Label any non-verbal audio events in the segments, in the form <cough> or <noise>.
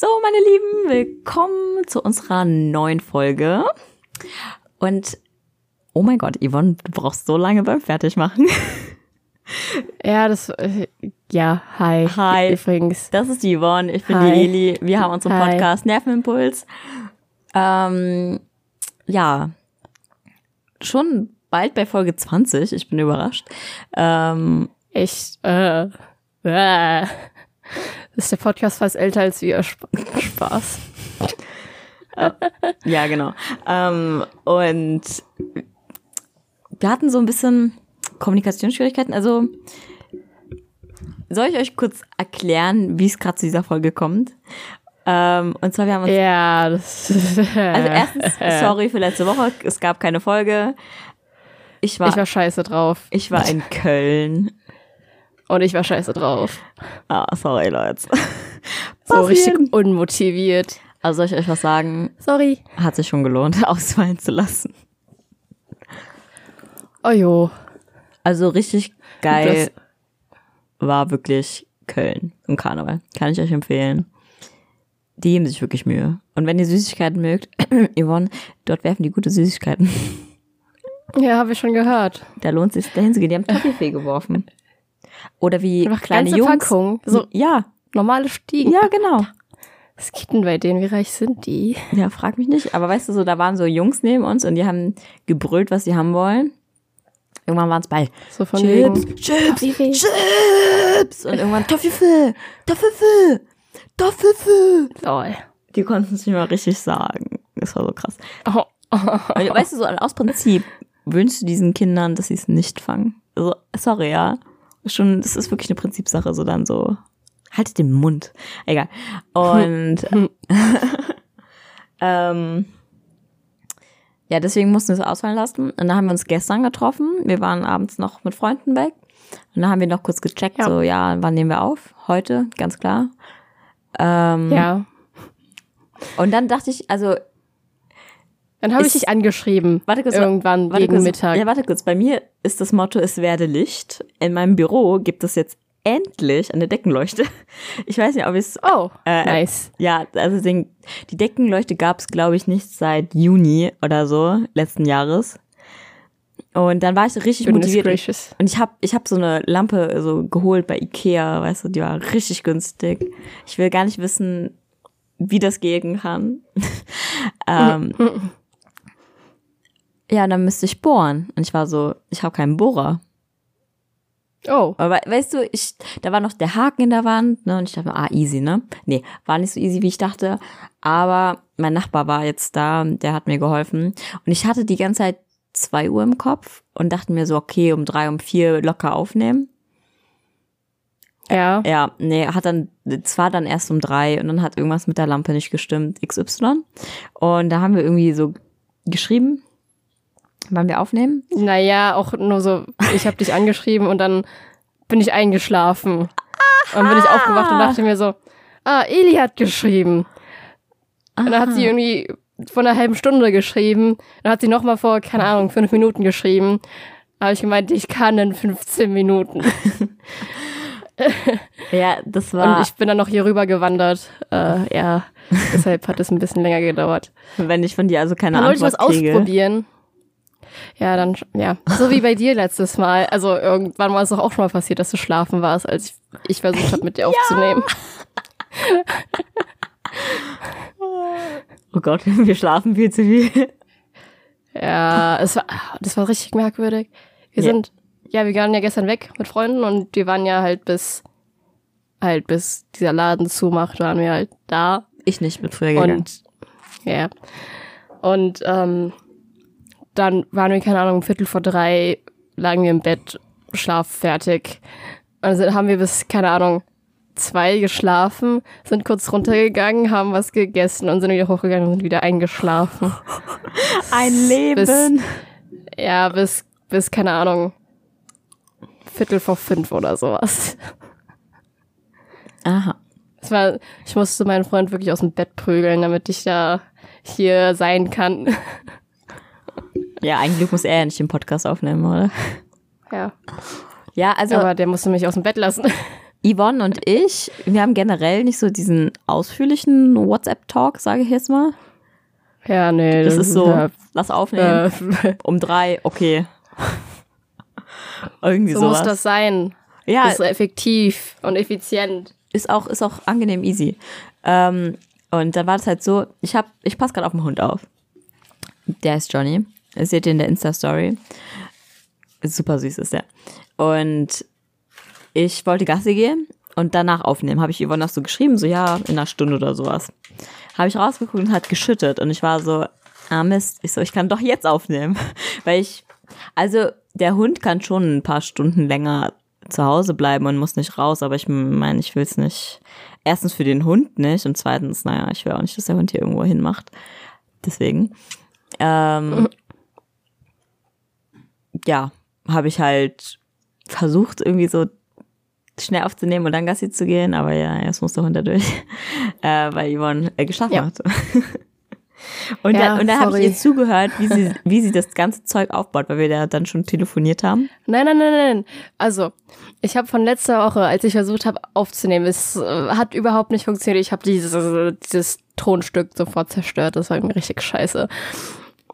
So, meine Lieben, willkommen zu unserer neuen Folge. Und oh mein Gott, Yvonne, du brauchst so lange beim Fertigmachen. <laughs> Ja, das, äh, ja, hi. Hi. Übrigens. Das ist die Yvonne, ich bin Hi. die Eli. Wir haben unseren Hi. Podcast Nervenimpuls. Ähm, ja, schon bald bei Folge 20. Ich bin überrascht. Ähm, Echt, äh, <laughs> äh. Ist der Podcast fast älter als wir. Sp <laughs> Spaß. <laughs> ja, genau. Ähm, und wir hatten so ein bisschen Kommunikationsschwierigkeiten. Also soll ich euch kurz erklären, wie es gerade zu dieser Folge kommt? Ähm, und zwar, wir haben uns Ja, das <laughs> Also erstens, sorry für letzte Woche, es gab keine Folge. Ich war, Ich war scheiße drauf. ich war in Köln. Und ich war scheiße drauf. Ah, sorry, Leute. <laughs> So richtig unmotiviert. Also soll ich euch was sagen? Sorry. Hat sich schon gelohnt, <laughs> ausfallen zu lassen. Oh jo. Also richtig geil war wirklich Köln im Karneval. Kann ich euch empfehlen. Die geben sich wirklich Mühe. Und wenn ihr Süßigkeiten mögt, <clears throat> Yvonne, dort werfen die gute Süßigkeiten. Ja, habe ich schon gehört. Da lohnt es sich, dahin zu gehen. Die haben <laughs> Toffifee geworfen. Oder wie Einfach kleine ganze Jungs. Packung. So Ja, normale Stiegen. ja, genau. Was geht denn bei denen? Wie reich sind die? Ja, frag mich nicht. Aber weißt du, so, da waren so Jungs neben uns und die haben gebrüllt, was sie haben wollen. Irgendwann waren es bei So von Chips, wegen. Chips, Toffifee. Chips. Und irgendwann Toffifee, Toffifee, Toffifee. Lol. Die konnten es nicht mal richtig sagen. Das war so krass. Oh. Weißt du, so aus Prinzip wünschst du diesen Kindern, dass sie es nicht fangen. Also, sorry, ja. Schon, das ist wirklich eine Prinzipsache, so dann so. Haltet den Mund. Egal. Und <laughs> <laughs> ähm, ja, deswegen mussten wir es ausfallen lassen. Und dann haben wir uns gestern getroffen. Wir waren abends noch mit Freunden weg. Und dann haben wir noch kurz gecheckt, Ja. so, ja, wann nehmen wir auf? Heute, ganz klar. Ähm, Ja. Und dann dachte ich, also Dann habe ich dich angeschrieben. Warte kurz, Irgendwann Warte gegen kurz, Mittag. Ja, warte kurz. Bei mir ist das Motto, es werde Licht. In meinem Büro gibt es jetzt endlich eine Deckenleuchte. <laughs> Ich weiß nicht, ob ich es. oh, Äh, nice. Ja, also den, die Deckenleuchte gab es, glaube ich, nicht seit Juni oder so letzten Jahres. Und dann war ich so richtig Goodness motiviert. gracious. Und ich habe ich hab so eine Lampe so geholt bei Ikea, weißt du, die war richtig günstig. Ich will gar nicht wissen, wie das gehen kann. <laughs> ähm, ja, dann müsste ich bohren. Und ich war so, ich habe keinen Bohrer. Oh, Aber we- weißt du, ich, da war noch der Haken in der Wand, ne? Und ich dachte, ah, easy, ne? Nee, war nicht so easy, wie ich dachte. Aber mein Nachbar war jetzt da, der hat mir geholfen. Und ich hatte die ganze Zeit zwei Uhr im Kopf und dachte mir so, okay, um drei, um vier locker aufnehmen. ja. Ja, nee, hat dann, es war dann erst um drei und dann hat irgendwas mit der Lampe nicht gestimmt, XY. Und da haben wir irgendwie so geschrieben, wann wir aufnehmen. Naja, auch nur so, ich habe dich angeschrieben und dann bin ich eingeschlafen. Und dann bin ich aufgewacht und dachte mir so, ah, Eli hat geschrieben. Und dann hat sie irgendwie vor einer halben Stunde geschrieben. Dann hat sie nochmal vor, keine Ahnung, fünf Minuten geschrieben. Da habe ich gemeint, ich kann in 15 Minuten. <laughs> Ja, das war, Und ich bin dann noch hier rüber gewandert. Äh, ja, deshalb hat es ein bisschen länger gedauert. wenn ich von dir also keine Dann wollte ich Antwort was kriege. ausprobieren. Ja, dann, ja. So wie bei dir letztes Mal. Also irgendwann war es doch auch schon mal passiert, dass du schlafen warst, als ich, ich versucht habe, mit dir <laughs> aufzunehmen. Oh Gott, <laughs> wir schlafen viel zu viel. Ja, es war, das war richtig merkwürdig. Wir Ja. sind, ja, wir waren ja gestern weg mit Freunden und wir waren ja halt bis, halt bis dieser Laden zumacht, waren wir halt da. Ich nicht, bin früher gegangen. Und ja. Und ähm, dann waren wir, keine Ahnung, um Viertel vor drei, lagen wir im Bett, Schlaf fertig. Und dann haben wir bis, keine Ahnung, zwei geschlafen, sind kurz runtergegangen, haben was gegessen und sind wieder hochgegangen und sind wieder eingeschlafen. <laughs> Ein Leben. Ja, bis, bis, keine Ahnung, Viertel vor fünf oder sowas. Aha. Es war, ich musste meinen Freund wirklich aus dem Bett prügeln, damit ich da hier sein kann. Ja, eigentlich muss er ja nicht den Podcast aufnehmen, oder? Ja. Ja, also Aber der musste mich aus dem Bett lassen. Yvonne und ich, wir haben generell nicht so diesen ausführlichen WhatsApp-Talk, sage ich jetzt mal. Ja, nee. Das ist so, ja, lass aufnehmen. äh, Um drei, okay. <laughs> Irgendwie so sowas. muss das sein. ja, Das ist effektiv und effizient. ist auch, ist auch angenehm easy. Ähm, und dann war das halt so, ich hab, ich passe gerade auf den Hund auf. Der ist Johnny. Seht ihr in der Insta-Story. Super süß ist der. Und ich wollte Gassi gehen und danach aufnehmen. Habe ich Yvonne noch so geschrieben, so ja, in einer Stunde oder sowas. Habe ich rausgeguckt und hat geschüttet. Und ich war so, ah Mist, ich so, ich kann doch jetzt aufnehmen. <laughs> Weil ich, also der Hund kann schon ein paar Stunden länger zu Hause bleiben und muss nicht raus, aber ich meine, ich will es nicht. Erstens für den Hund nicht und zweitens, naja, ich will auch nicht, dass der Hund hier irgendwo hinmacht. Deswegen. Ähm, <laughs> ja, habe ich halt versucht, irgendwie so schnell aufzunehmen und dann Gassi zu gehen, aber ja, jetzt muss der Hund da durch, <laughs> äh, weil Yvonne äh, geschlafen Ja. hat. <laughs> Und Ja, dann, und dann habe ich ihr zugehört, wie sie, <laughs> wie sie das ganze Zeug aufbaut, weil wir da dann schon telefoniert haben. Nein, nein, nein, nein. Also, ich habe von letzter Woche, als ich versucht habe aufzunehmen, es äh, hat überhaupt nicht funktioniert. Ich habe dieses, dieses Tonstück sofort zerstört. Das war irgendwie richtig scheiße.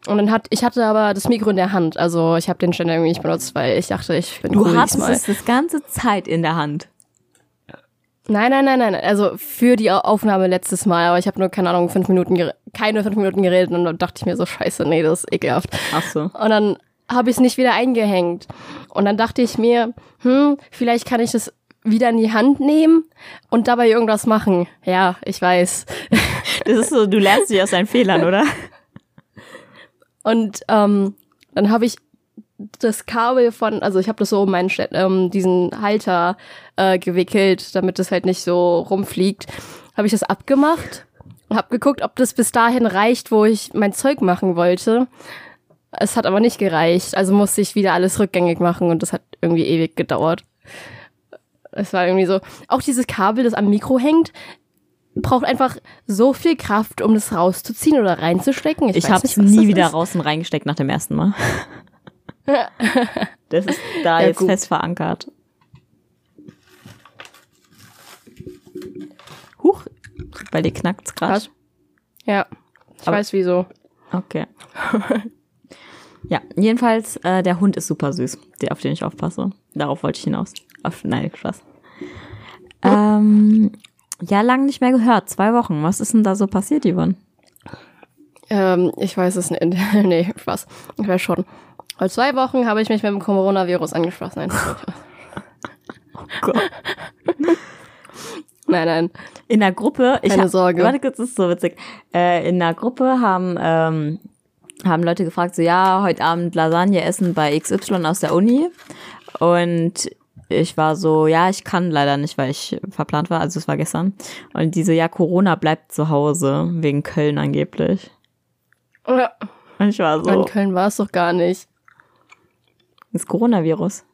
Und dann hat, ich hatte aber das Mikro in der Hand. Also ich habe den Ständer irgendwie nicht benutzt, weil ich dachte, ich bin Du cool hattest diesmal. es das ganze Zeit in der Hand. Nein, nein, nein, nein. Also für die Au- Aufnahme letztes Mal, aber ich habe nur, keine Ahnung, fünf Minuten, keine fünf Minuten geredet und dann dachte ich mir so, scheiße, nee, das ist ekelhaft. Ach so. Und dann habe ich es nicht wieder eingehängt. Und dann dachte ich mir, hm, vielleicht kann ich das wieder in die Hand nehmen und dabei irgendwas machen. Ja, ich weiß. Das ist so, du lernst dich aus deinen Fehlern, oder? <laughs> Und ähm, dann habe ich das Kabel von, also ich habe das so um meinen ähm, diesen Halter äh, gewickelt, damit es halt nicht so rumfliegt. Habe ich das abgemacht und habe geguckt, ob das bis dahin reicht, wo ich mein Zeug machen wollte. Es hat aber nicht gereicht, also musste ich wieder alles rückgängig machen und das hat irgendwie ewig gedauert. Es war irgendwie so, auch dieses Kabel, das am Mikro hängt, braucht einfach so viel Kraft, um das rauszuziehen oder reinzustecken. Ich weiß habe es nie wieder ist. raus und reingesteckt nach dem ersten Mal. <laughs> Das ist da Ja, jetzt gut. fest verankert. Huch, bei dir knackt's gerade. Ja, ich Aber- weiß wieso. Okay. <laughs> ja, jedenfalls, äh, der Hund ist super süß, der, auf den ich aufpasse. Darauf wollte ich hinaus. Auf, nein, Spaß. <laughs> Ähm, ja, lang nicht mehr gehört. Zwei Wochen. Was ist denn da so passiert, Yvonne? Ähm, ich weiß es nicht. <laughs> nee, Spaß. Ich weiß schon. Vor zwei Wochen habe ich mich mit dem Coronavirus angeschlossen. Nein, Gott. <laughs> nein, nein. In der Gruppe, ich Keine hab, Sorge. Warte kurz, das ist so witzig. Äh, in der Gruppe haben, ähm, haben Leute gefragt, so, ja, heute Abend Lasagne essen bei XY aus der Uni. Und ich war so, ja, ich kann leider nicht, weil ich verplant war, also es war gestern. Und die so, ja, Corona bleibt zu Hause, wegen Köln angeblich. Ja. Und ich war In so, Köln war es doch gar nicht. das Coronavirus.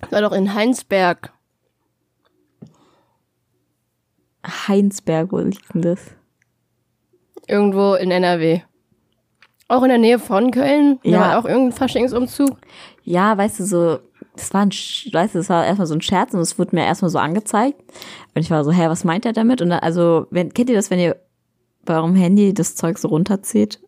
Es war doch in Heinsberg. Heinsberg, wo liegt denn das? Irgendwo in NRW. Auch in der Nähe von Köln? Da Ja. war auch irgendein Faschingsumzug. Ja, weißt du, so, das war ein, weißt du, das war erstmal so ein Scherz und es wurde mir erstmal so angezeigt. Und ich war so, hä, was meint er damit? Und dann, also, wenn, kennt ihr das, wenn ihr bei eurem Handy das Zeug so runterzieht?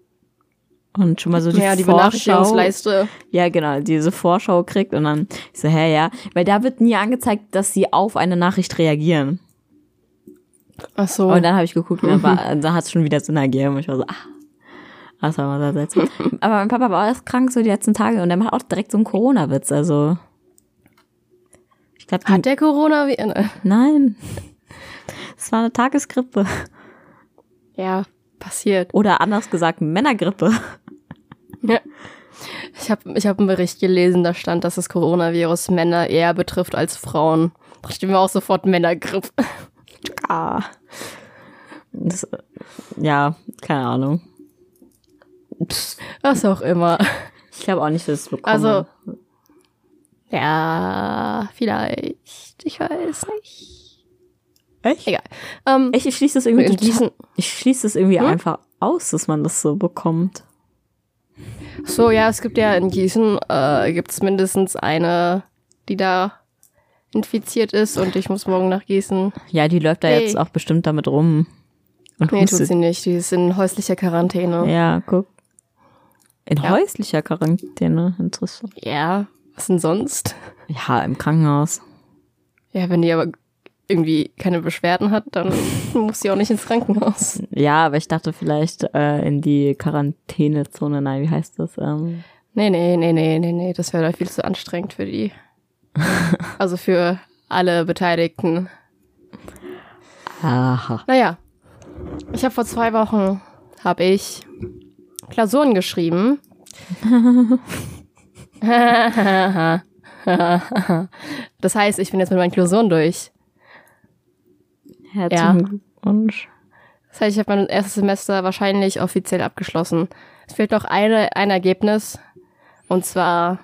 Und schon mal so die, ja, die Vorschau. Benachrichtigungsleiste. Ja, genau, diese Vorschau kriegt und dann ich so, hä, ja. Weil da wird nie angezeigt, dass sie auf eine Nachricht reagieren. Ach so. Und dann habe ich geguckt <laughs> und dann, war- dann hat es schon wieder Sinn ergeben. Und ich war so, ah. Das war mal sehr seltsam. Aber mein Papa war erst krank so die letzten Tage und der macht auch direkt so einen Corona-Witz. Also, ich glaube, Hat der Coronavirus? nein. Es war eine Tagesgrippe. Ja, passiert. Oder anders gesagt, Männergrippe. Ja. Ich habe ich hab einen Bericht gelesen, da stand, dass das Coronavirus Männer eher betrifft als Frauen. Da ich mir auch sofort Männergrippe. Ah. Das, ja, keine Ahnung. Pss, <laughs> Was auch immer. Ich glaube auch nicht, dass es bekomme. Also, ja, vielleicht. Ich weiß nicht. echt? Egal. Ähm, Echt, ich schließe das irgendwie, Gießen, ich schließe das irgendwie Hm? einfach aus, dass man das so bekommt. so, ja, es gibt ja in Gießen, äh, gibt es mindestens eine, die da infiziert ist und ich muss morgen nach Gießen. Ja, die läuft da Hey. jetzt auch bestimmt damit rum. Und Nee, tut sie nicht. Die ist in häuslicher Quarantäne. Ja, guck. In Ja. häuslicher Quarantäne, interessant. Ja, was denn sonst? Ja, im Krankenhaus. Ja, wenn die aber irgendwie keine Beschwerden hat, dann <laughs> muss sie auch nicht ins Krankenhaus. Ja, aber ich dachte vielleicht äh, in die Quarantänezone. Nein, wie heißt das? Ähm, Nee, nee, nee, nee, nee, nee, das wäre doch viel zu anstrengend für die. <laughs> Also für alle Beteiligten. aha. Naja, ich habe vor zwei Wochen, habe ich Klausuren geschrieben. das heißt, ich bin jetzt mit meinen Klausuren durch. Herzlichen Glückwunsch. Das heißt, ich habe mein erstes Semester wahrscheinlich offiziell abgeschlossen. Es fehlt noch eine, ein Ergebnis, und zwar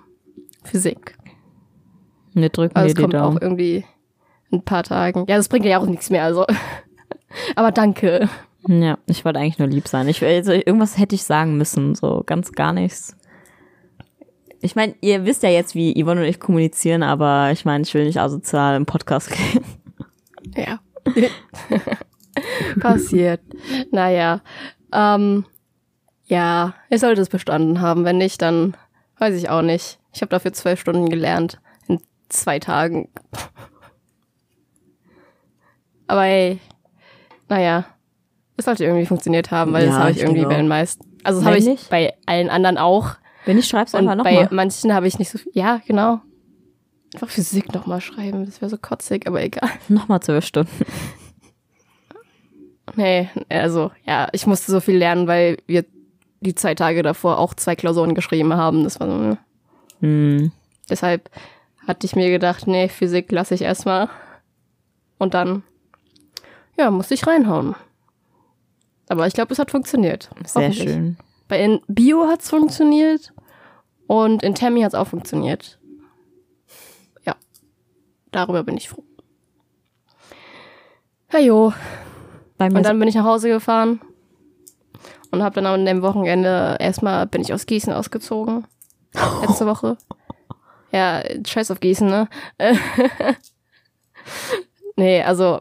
Physik. Wir drücken Also dir es die kommt auch Daumen. irgendwie in ein paar Tagen. Ja, das bringt ja auch nichts mehr, also. <laughs> Aber danke. Ja, ich wollte eigentlich nur lieb sein. Ich, also, irgendwas hätte ich sagen müssen, so ganz gar nichts. Ich meine, ihr wisst ja jetzt, wie Yvonne und ich kommunizieren, aber ich meine, ich will nicht asozial im Podcast <laughs> gehen. Ja. <laughs> Passiert. Naja. Ähm, ja, ich sollte es bestanden haben. Wenn nicht, dann weiß ich auch nicht. Ich habe dafür zwölf Stunden gelernt. In zwei Tagen. <laughs> Aber hey, naja. Es sollte irgendwie funktioniert haben, weil das Ja, habe ich ich irgendwie denke bei den meisten. Also das habe ich nicht? bei allen anderen auch. Wenn nicht, schreib's einfach bei nochmal. manchen habe ich nicht so viel. Ja, genau. Einfach Physik nochmal schreiben. Das wäre so kotzig, aber egal. <laughs> Nochmal zwölf Stunden. Nee, also ja, ich musste so viel lernen, weil wir die zwei Tage davor auch zwei Klausuren geschrieben haben. Das war so, ne? Hm. Deshalb hatte ich mir gedacht, nee, Physik lasse ich erstmal. Und dann, ja, musste ich reinhauen. Aber ich glaube, es hat funktioniert. Sehr schön. Bei in Bio hat's funktioniert und in Tammy hat's auch funktioniert. Ja, darüber bin ich froh. Ja, jo. Bei mir Und dann bin ich nach Hause gefahren und habe dann an dem Wochenende erstmal bin ich aus Gießen ausgezogen. <laughs> Letzte Woche. Ja, scheiß auf Gießen, ne? <laughs> nee, also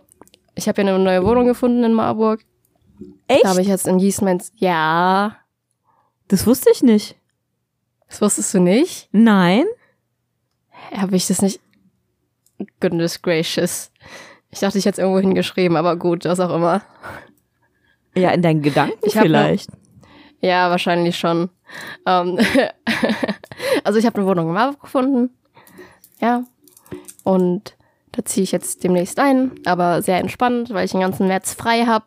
ich habe ja eine neue Wohnung gefunden in Marburg. Echt? Habe ich jetzt in Gießen mein... Ja, das wusste ich nicht. das wusstest du nicht? Nein? Habe ich das nicht... Goodness gracious. Ich dachte, ich hätte es irgendwo hingeschrieben, aber gut, was auch immer. Ja, in deinen Gedanken Ich hab vielleicht. Ja, wahrscheinlich schon. Ähm, <laughs> also ich habe eine Wohnung in Marburg gefunden. Ja. Und da ziehe ich jetzt demnächst ein, aber sehr entspannt, weil ich den ganzen März frei habe.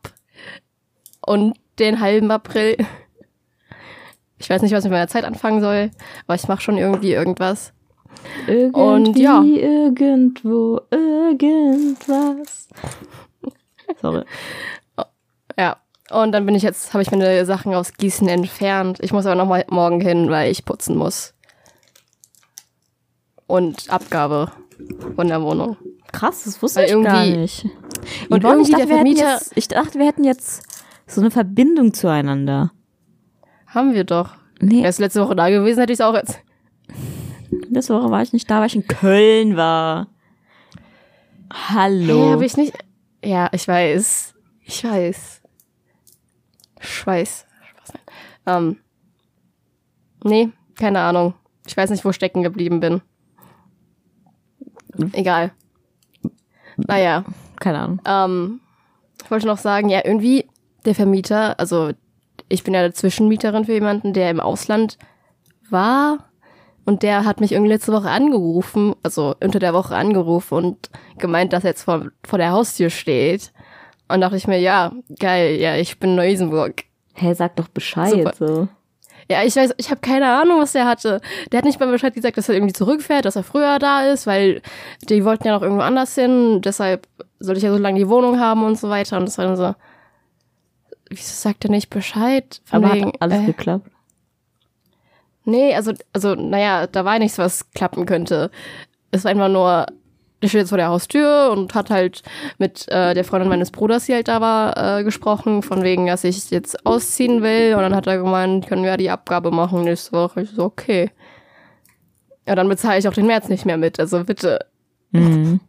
Und den halben April. <laughs> Ich weiß nicht, was ich mit meiner Zeit anfangen soll, aber ich mache schon irgendwie irgendwas. Irgendwie, Und ja. irgendwo, irgendwas. Sorry. Ja. Und dann bin ich jetzt, habe ich meine Sachen aus Gießen entfernt. Ich muss aber noch mal morgen hin, weil ich putzen muss. Und Abgabe von der Wohnung. Krass, das wusste Weil ich gar nicht. Und ich irgendwie dachte, der Vermieter- jetzt, ich dachte, wir hätten jetzt so eine Verbindung zueinander. Haben wir doch. Nee, Wärst letzte Woche da gewesen, hätte ich es auch jetzt. letzte Woche war ich nicht da, weil ich in Köln war. Hallo. Nee, habe ich nicht. Ja, ich weiß. Ich weiß. Ich weiß. Spaß, nein. Ähm. Nee, keine Ahnung. Ich weiß nicht, wo stecken geblieben bin. Egal. Naja. Keine Ahnung. Ähm, ich wollte noch sagen, ja, irgendwie der Vermieter, also ich bin ja der Zwischenmieterin für jemanden, der im Ausland war und der hat mich irgendwie letzte Woche angerufen, also unter der Woche angerufen und gemeint, dass er jetzt vor, vor der Haustür steht. Und dachte ich mir, ja, geil, ja, ich bin in Neu-Isenburg. Hey, sag doch Bescheid. Super. So. Ja, ich weiß, ich habe keine Ahnung, was der hatte. Der hat nicht mal Bescheid gesagt, dass er irgendwie zurückfährt, dass er früher da ist, weil die wollten ja noch irgendwo anders hin. Deshalb sollte ich ja so lange die Wohnung haben und so weiter. Und das war dann so, wieso sagt er nicht Bescheid? Von Aber wegen, hat alles äh, geklappt. Nee, also, also, naja, da war nichts, was klappen könnte. Es war einfach nur, der steht jetzt vor der Haustür und hat halt mit äh, der Freundin meines Bruders, die halt da war, äh, gesprochen, von wegen, dass ich jetzt ausziehen will. Und dann hat er gemeint, können wir ja die Abgabe machen nächste Woche. Ich so, okay. Ja, dann bezahle ich auch den März nicht mehr mit, also bitte. Mhm.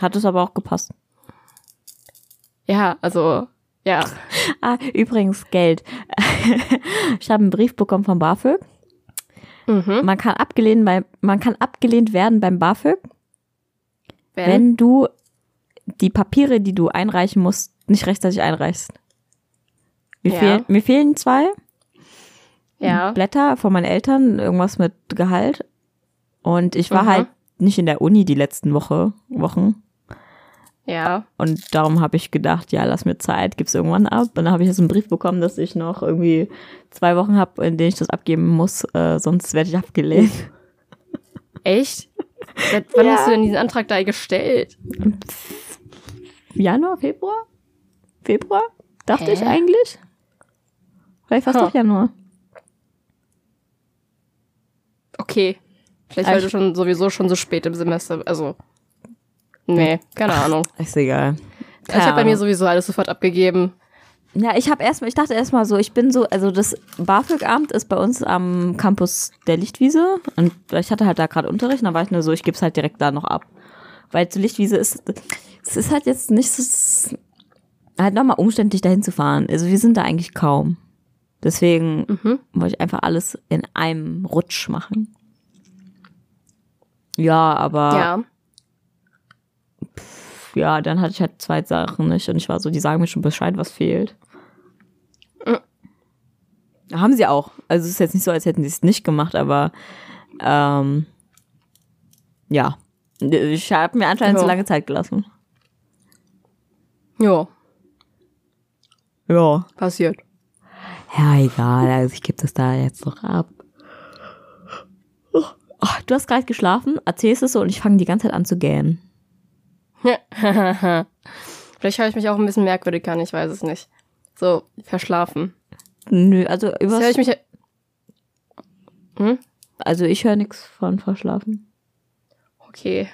Hat es aber auch gepasst. Ja, also, ja. Ah, übrigens Geld. <laughs> ich habe einen Brief bekommen von BAföG. Mhm. Man kann abgelehnt, bei, man kann abgelehnt werden beim BAföG, Wenn? wenn du die Papiere, die du einreichen musst, nicht rechtzeitig einreichst. Mir, Ja. fehlen, mir fehlen zwei ja. Blätter von meinen Eltern, irgendwas mit Gehalt. Und ich war Mhm. halt nicht in der Uni die letzten Woche, Wochen. Ja. Und darum habe ich gedacht, ja, lass mir Zeit, gib's irgendwann ab. Und dann habe ich jetzt einen Brief bekommen, dass ich noch irgendwie zwei Wochen habe, in denen ich das abgeben muss, äh, sonst werde ich abgelehnt. Echt? Seit <laughs> wann Ja. hast du denn diesen Antrag da gestellt? Januar, Februar? Februar? Dachte Hä? ich eigentlich. Vielleicht war es doch Januar. Okay. Vielleicht weil du ich- schon sowieso schon so spät im Semester, also. Nee, keine Ahnung. Ist egal. ich habe bei mir sowieso alles sofort abgegeben. Ja, ich habe erstmal, ich dachte erstmal so, ich bin so, also das BAföG-Amt ist bei uns am Campus der Lichtwiese und ich hatte halt da gerade Unterricht, und dann war ich nur so, ich gebe es halt direkt da noch ab. Weil zur Lichtwiese ist, es ist halt jetzt nicht so, halt nochmal umständlich dahin zu fahren. Also wir sind da eigentlich kaum. Deswegen Mhm. wollte ich einfach alles in einem Rutsch machen. Ja, aber Ja. Ja, dann hatte ich halt zwei Sachen nicht und ich war so, die sagen mir schon Bescheid, was fehlt. Haben sie auch. Also es ist jetzt nicht so, als hätten sie es nicht gemacht, aber ähm, ja. Ich habe mir anscheinend Ja. zu lange Zeit gelassen. Jo, Ja. passiert. Ja, egal. Also ich gebe das da jetzt noch ab. Oh, du hast gerade geschlafen, erzählst es so und ich fange die ganze Zeit an zu gähnen. <laughs> Vielleicht höre ich mich auch ein bisschen merkwürdig an, ich weiß es nicht. So, verschlafen. Nö, also Das übers, höre ich mich. Hm? also ich höre nichts von verschlafen. Okay.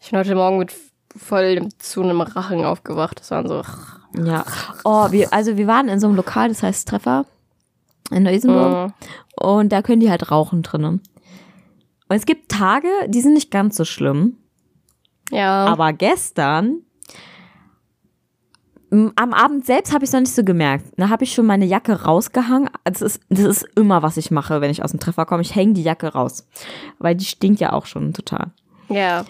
Ich bin heute Morgen mit voll zu einem Rachen aufgewacht. Das waren so. Ja. Oh, wir, also wir waren in so einem Lokal, das heißt Treffer in Neu-Isenburg. Äh, Und da können die halt rauchen drinnen. Und es gibt Tage, die sind nicht ganz so schlimm. Ja. Aber gestern, am Abend selbst habe ich es noch nicht so gemerkt. Da habe ich schon meine Jacke rausgehangen. Das ist, das ist immer, was ich mache, wenn ich aus dem Treffer komme. Ich hänge die Jacke raus. Weil die stinkt ja auch schon total. ja.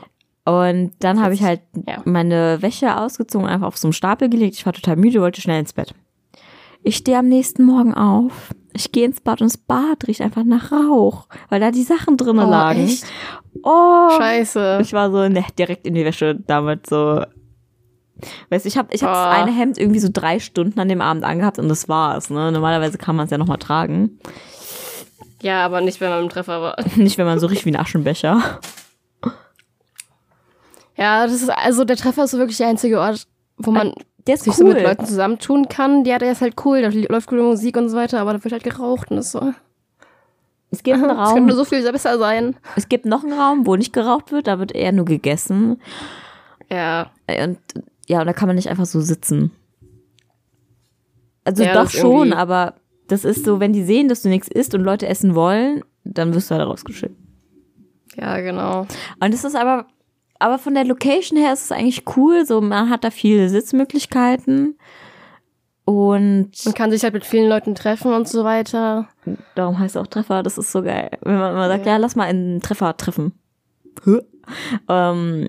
Und dann habe ich halt Ja. meine Wäsche ausgezogen, einfach auf so einen Stapel gelegt. Ich war total müde, wollte schnell ins Bett. Ich stehe am nächsten Morgen auf. Ich gehe ins Bad und das Bad riecht einfach nach Rauch, weil da die Sachen drinnen Oh, lagen. echt? Oh, Scheiße. ich war so ne, direkt in die Wäsche damit so. Weißt du, ich habe ich hab das Oh. eine Hemd irgendwie so drei Stunden an dem Abend angehabt und das war's. Ne? Normalerweise kann man es ja nochmal tragen. Ja, aber nicht, wenn man im Treffer war. <laughs> Nicht, wenn man so riecht wie ein Aschenbecher. Ja, das ist also der Treffer ist so wirklich der einzige Ort, wo man Der ist sich so mit Leuten zusammentun kann. Ja, der ist halt cool, da läuft coole Musik und so weiter, aber da wird halt geraucht und das ist so. Es gibt einen <laughs> könnte Raum, nur so viel besser sein. es gibt noch einen Raum, wo nicht geraucht wird, da wird eher nur gegessen. Ja. Und ja, und da kann man nicht einfach so sitzen. Also Ja, doch schon, aber das ist so, wenn die sehen, dass du nichts isst und Leute essen wollen, dann wirst du halt rausgeschickt. Ja, genau. Und es ist aber, aber von der Location her ist es eigentlich cool. So, man hat da viele Sitzmöglichkeiten. Und Man kann sich halt mit vielen Leuten treffen und so weiter. darum heißt es auch Treffer. Das ist so geil. Wenn man immer sagt, ja, lass mal einen Treffer treffen. Ähm,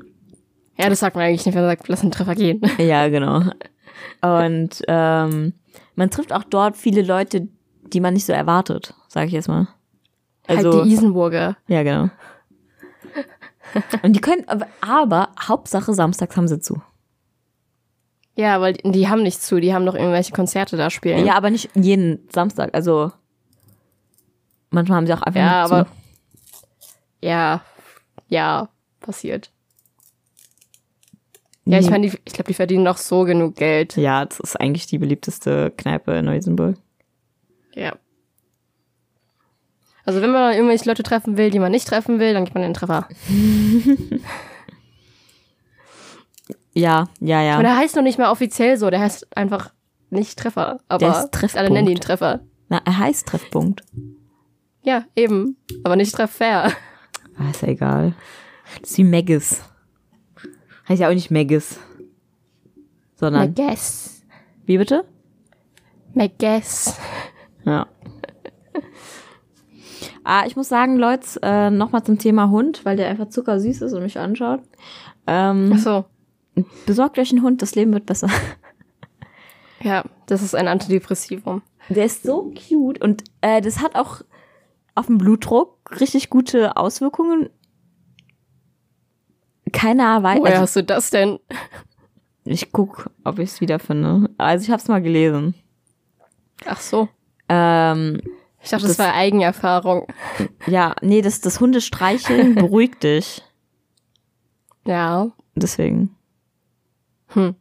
Ja, das sagt man eigentlich nicht, wenn man sagt, lass einen Treffer gehen. <laughs> ja, genau. Und ähm, man trifft auch dort viele Leute, die man nicht so erwartet, sage ich jetzt mal. Also, halt die Isenburger. ja, genau. Und die können, aber, Hauptsache samstags haben sie zu. Ja, weil die, die haben nicht zu, die haben doch irgendwelche Konzerte da spielen. Ja, aber nicht jeden Samstag. Also manchmal haben sie auch einfach Ja, nicht aber zu. ja, ja, passiert. Ja, ich meine, ich glaube, die verdienen noch so genug Geld. Ja, das ist eigentlich die beliebteste Kneipe in Neu-Isenburg. Ja. Also wenn man irgendwelche Leute treffen will, die man nicht treffen will, dann gibt man den Treffer. <laughs> Ja, ja, ja. Und der heißt noch nicht mal offiziell so, der heißt einfach nicht Treffer. Aber alle nennen ihn Treffer. Na, er heißt Treffpunkt. Ja, eben. Aber nicht Treffer. Ah, ist ja egal. Das ist wie Maggis. Heißt ja auch nicht Maggis. Sondern, guess. wie bitte? Guess. Ja. Ah, ich muss sagen, Leute, äh, nochmal zum Thema Hund, weil der einfach zuckersüß ist und mich anschaut. Ähm, Ach so. besorgt euch einen Hund, das Leben wird besser. <laughs> Ja, das ist ein Antidepressivum. Der ist so cute und äh, das hat auch auf den Blutdruck richtig gute Auswirkungen. Keiner weiß. Woher Also, hast du das denn? ich guck, ob ich es wiederfinde. Also ich habe es mal gelesen. Ach so. Ähm, Ich dachte, Das- das, war Eigenerfahrung. ja, nee, das, das Hundestreicheln <laughs> beruhigt dich. Ja. Deswegen. Hm.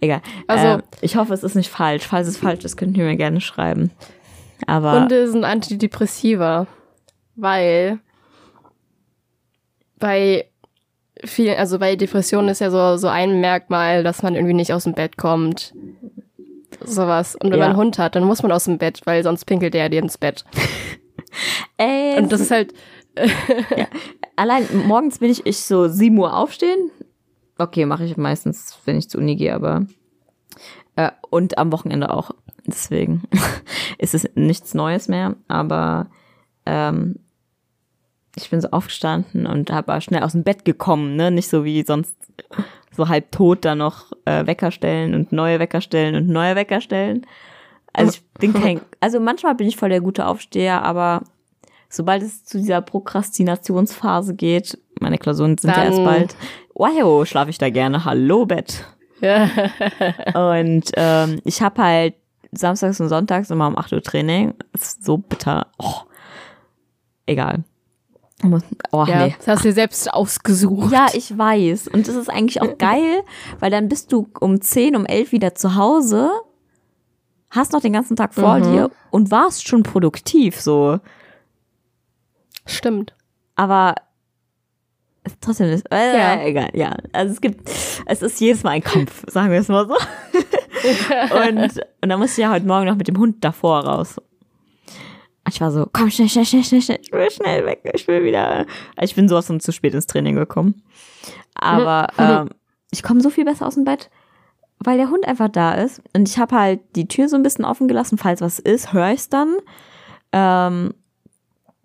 Egal. Also- ähm, ich hoffe, es ist nicht falsch. Falls es falsch ist, könnt ihr mir gerne schreiben. Aber Hunde sind Antidepressiva, weil bei vielen, also bei Depressionen ist ja so, so ein Merkmal, dass man irgendwie nicht aus dem Bett kommt. Sowas. Und wenn Ja. man einen Hund hat, dann muss man aus dem Bett, weil sonst pinkelt der dir ins Bett. <laughs> ey, Und das ist halt, allein morgens bin ich, ich so 7 Uhr aufstehen. Okay, mache ich meistens, wenn ich zur Uni gehe, aber äh, und am Wochenende auch. Deswegen <laughs> ist es nichts Neues mehr, aber ähm, ich bin so aufgestanden und habe schnell aus dem Bett gekommen, ne? Nicht so wie sonst so halb tot da noch äh, Wecker stellen und neue Wecker stellen und neue Wecker stellen. Also ich bin <laughs> kein, also manchmal bin ich voll der gute Aufsteher, aber sobald es zu dieser Prokrastinationsphase geht, meine Klausuren sind ja Dann- erst bald, wow, schlafe ich da gerne, hallo Bett. ja. <laughs> Und ähm, ich habe halt samstags und sonntags immer um 8 Uhr Training. Das ist so bitter. Oh. Egal. Oh, ja, nee. das hast du dir selbst ausgesucht. Ja, ich weiß. Und das ist eigentlich auch <laughs> geil, weil dann bist du um 10, um 11 wieder zu Hause, hast noch den ganzen Tag vor Mhm. dir und warst schon produktiv, so. Stimmt. Aber trotzdem ist, äh, Ja. egal, ja. Also es gibt, es ist jedes Mal ein Kampf, sagen wir es mal so. <laughs> und, und dann musste ich ja heute Morgen noch mit dem Hund davor raus. Und ich war so, komm, schnell, schnell, schnell, schnell, schnell, ich will schnell weg, ich will wieder. Ich bin sowas von zu spät ins Training gekommen. Aber <laughs> ähm, ich komme so viel besser aus dem Bett, weil der Hund einfach da ist. Und ich habe halt die Tür so ein bisschen offen gelassen, falls was ist, höre ich es dann. Ähm,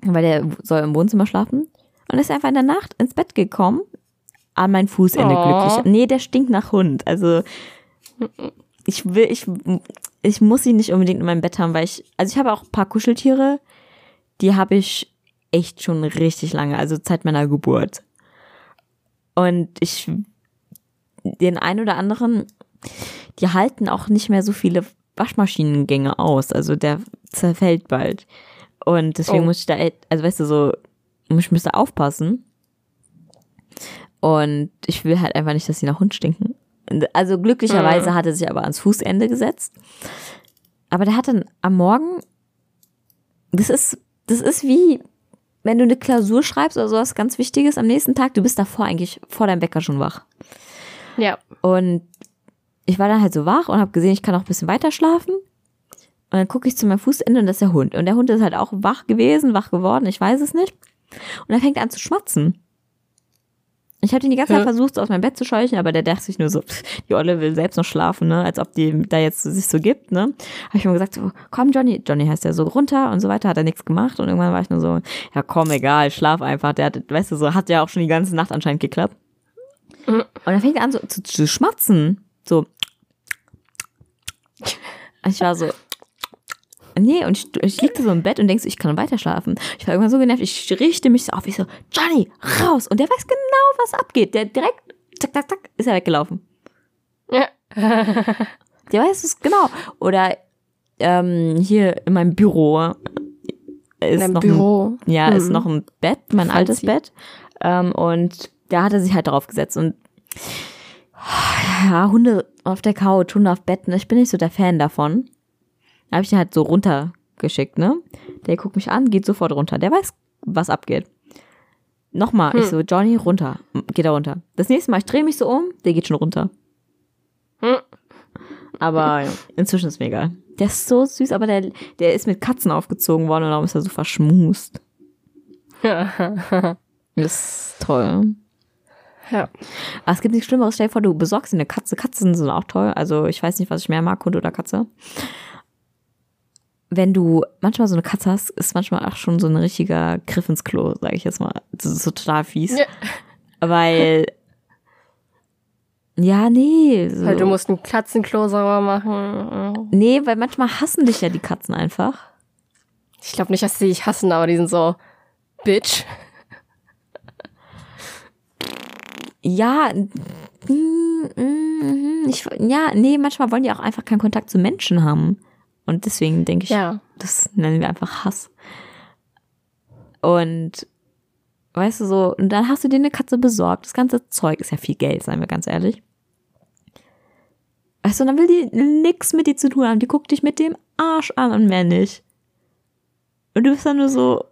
weil der soll im Wohnzimmer schlafen. Und ist einfach in der Nacht ins Bett gekommen. An mein Fußende Oh. glücklich. Nee, der stinkt nach Hund. Also ich will, ich, ich muss ihn nicht unbedingt in meinem Bett haben, weil ich, also ich habe auch ein paar Kuscheltiere, die habe ich echt schon richtig lange, also seit meiner Geburt. Und ich, den einen oder anderen, die halten auch nicht mehr so viele Waschmaschinengänge aus. Also der zerfällt bald. Und deswegen Oh. muss ich da, also weißt du, so, ich müsste aufpassen. Und ich will halt einfach nicht, dass sie nach Hund stinken. Also glücklicherweise hat er sich aber ans Fußende gesetzt. Aber der hat dann am Morgen, das ist, das ist wie, wenn du eine Klausur schreibst oder sowas ganz Wichtiges am nächsten Tag, du bist davor eigentlich vor deinem Wecker schon wach. Ja. Und ich war dann halt so wach und habe gesehen, ich kann auch ein bisschen weiter schlafen. Und dann gucke ich zu meinem Fußende und das ist der Hund. Und der Hund ist halt auch wach gewesen, wach geworden, ich weiß es nicht. Und er fängt an zu schmatzen. Ich habe den die ganze Zeit versucht, so aus meinem Bett zu scheuchen, aber der dachte sich nur so, pff, die Olle will selbst noch schlafen, ne? Als ob die da jetzt sich so gibt, ne? Habe ich mir gesagt, so, komm Johnny, Johnny heißt der so runter und so weiter, hat er nichts gemacht und irgendwann war ich nur so, ja komm, egal, schlaf einfach. Der hat, weißt du, so hat ja auch schon die ganze Nacht anscheinend geklappt. Und dann fängt er an so zu, zu schmatzen. So. Ich war so. Nee, und ich, ich liegte so im Bett und denkst, so, ich kann weiter schlafen. Ich war irgendwann so genervt, ich richte mich so auf, ich so, Johnny, raus! Und der weiß genau, was abgeht. Der direkt, zack, zack, zack, ist er weggelaufen. Ja. Der weiß es genau. Oder ähm, hier in meinem Büro ist In noch Büro. Ein, ja, ist Mhm. noch ein Bett, mein Fancy. altes Bett. Ähm, und da hat er sich halt drauf gesetzt. Und ja, Hunde auf der Couch, Hunde auf Betten, ich bin nicht so der Fan davon. Da habe ich den halt so runtergeschickt, ne? Der guckt mich an, geht sofort runter. Der weiß, was abgeht. Nochmal, ich Hm. so, Johnny, runter. Geht er runter. Das nächste Mal, ich drehe mich so um, der geht schon runter. Hm. Aber inzwischen ist mir egal. Der ist so süß, aber der, der ist mit Katzen aufgezogen worden und darum ist er so verschmust. <laughs> Das ist toll. Ja. Aber es gibt nichts Schlimmeres. Stell dir vor, du besorgst dir eine Katze. Katzen sind auch toll. Also ich weiß nicht, was ich mehr mag, Hund oder Katze. Wenn du manchmal so eine Katze hast, ist manchmal auch schon so ein richtiger Griff ins Klo, sage ich jetzt mal. Das ist so total fies. Ja. Weil. Ja, nee. So. Halt, du musst ein Katzenklo sauber machen. Nee, weil manchmal hassen dich ja die Katzen einfach. Ich glaube nicht, dass sie dich hassen, aber die sind so, Bitch. Ja, mm, mm, ich, ja, nee, manchmal wollen die auch einfach keinen Kontakt zu Menschen haben. Und deswegen denke ich, Ja. das nennen wir einfach Hass. Und weißt du so, und dann hast du dir eine Katze besorgt. Das ganze Zeug ist ja viel Geld, seien wir ganz ehrlich. Weißt du, und dann will die nix mit dir zu tun haben. Die guckt dich mit dem Arsch an und mehr nicht. Und du bist dann nur so.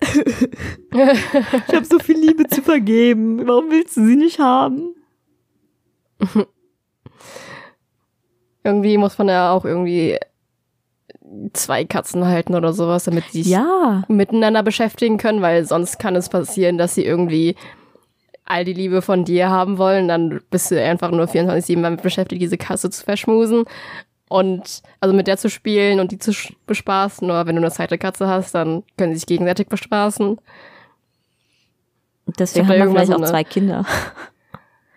<laughs> ich habe so viel Liebe zu vergeben. Warum willst du sie nicht haben? <laughs> Irgendwie muss man ja auch irgendwie zwei Katzen halten oder sowas, damit die sich Ja. miteinander beschäftigen können, weil sonst kann es passieren, dass sie irgendwie all die Liebe von dir haben wollen, dann bist du einfach nur 24-7 damit beschäftigt, diese Katze zu verschmusen und also mit der zu spielen und die zu bespaßen. Oder wenn du eine zweite Katze hast, dann können sie sich gegenseitig bespaßen. Deswegen haben wir vielleicht auch zwei Kinder. <laughs>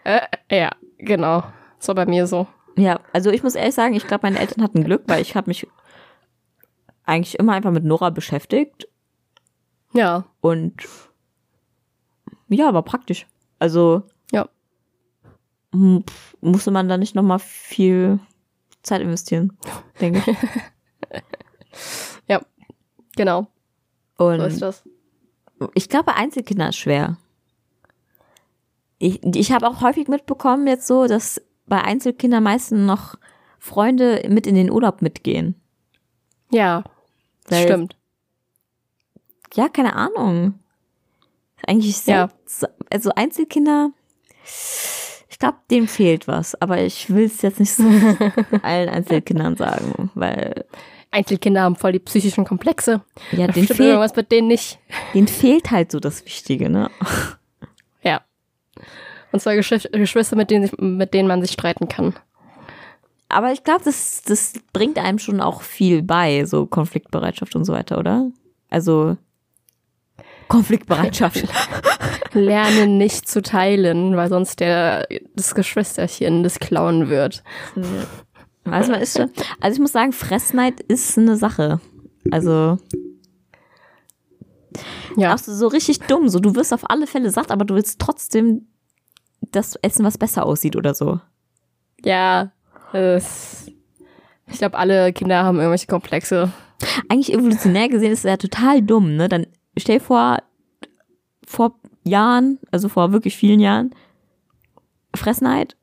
Äh, ja, genau. Das war bei mir so. Ja, also ich muss ehrlich sagen, ich glaube, meine Eltern hatten Glück, weil ich habe mich eigentlich immer einfach mit Nora beschäftigt Ja, und ja, war praktisch. Also ja. musste man da nicht noch mal viel Zeit investieren, <laughs> denke ich. Ja, genau. So ist Und das. ich glaube, Einzelkinder ist schwer. Ich, ich habe auch häufig mitbekommen jetzt so, dass bei Einzelkindern meistens noch Freunde mit in den Urlaub mitgehen. Ja, das Weil- stimmt. Ja, keine Ahnung. Eigentlich Ja. sehr, also Einzelkinder, ich glaube, denen fehlt was, aber ich will es jetzt nicht so <laughs> allen Einzelkindern sagen, weil Einzelkinder haben voll die psychischen Komplexe. ja, stimmt fehlt, irgendwas mit denen nicht. denen fehlt halt so das Wichtige, ne? Ja. Und zwar Geschw- Geschwister, mit denen, sich, mit denen man sich streiten kann. Aber ich glaube, das, das bringt einem schon auch viel bei, so Konfliktbereitschaft und so weiter, oder? Also Konfliktbereitschaft. <laughs> Lernen nicht zu teilen, weil sonst der, das Geschwisterchen das klauen wird. also man ist schon, also ich muss sagen, Fressneid ist eine Sache. Also Ja. auch so, so richtig dumm. So, du wirst auf alle Fälle satt, aber du willst trotzdem das essen, was besser aussieht oder so. Ja. Es, ich glaube, alle Kinder haben irgendwelche Komplexe. Eigentlich evolutionär gesehen ist es ja total dumm, ne? Dann stell dir vor, vor Jahren, also vor wirklich vielen Jahren, Fressneid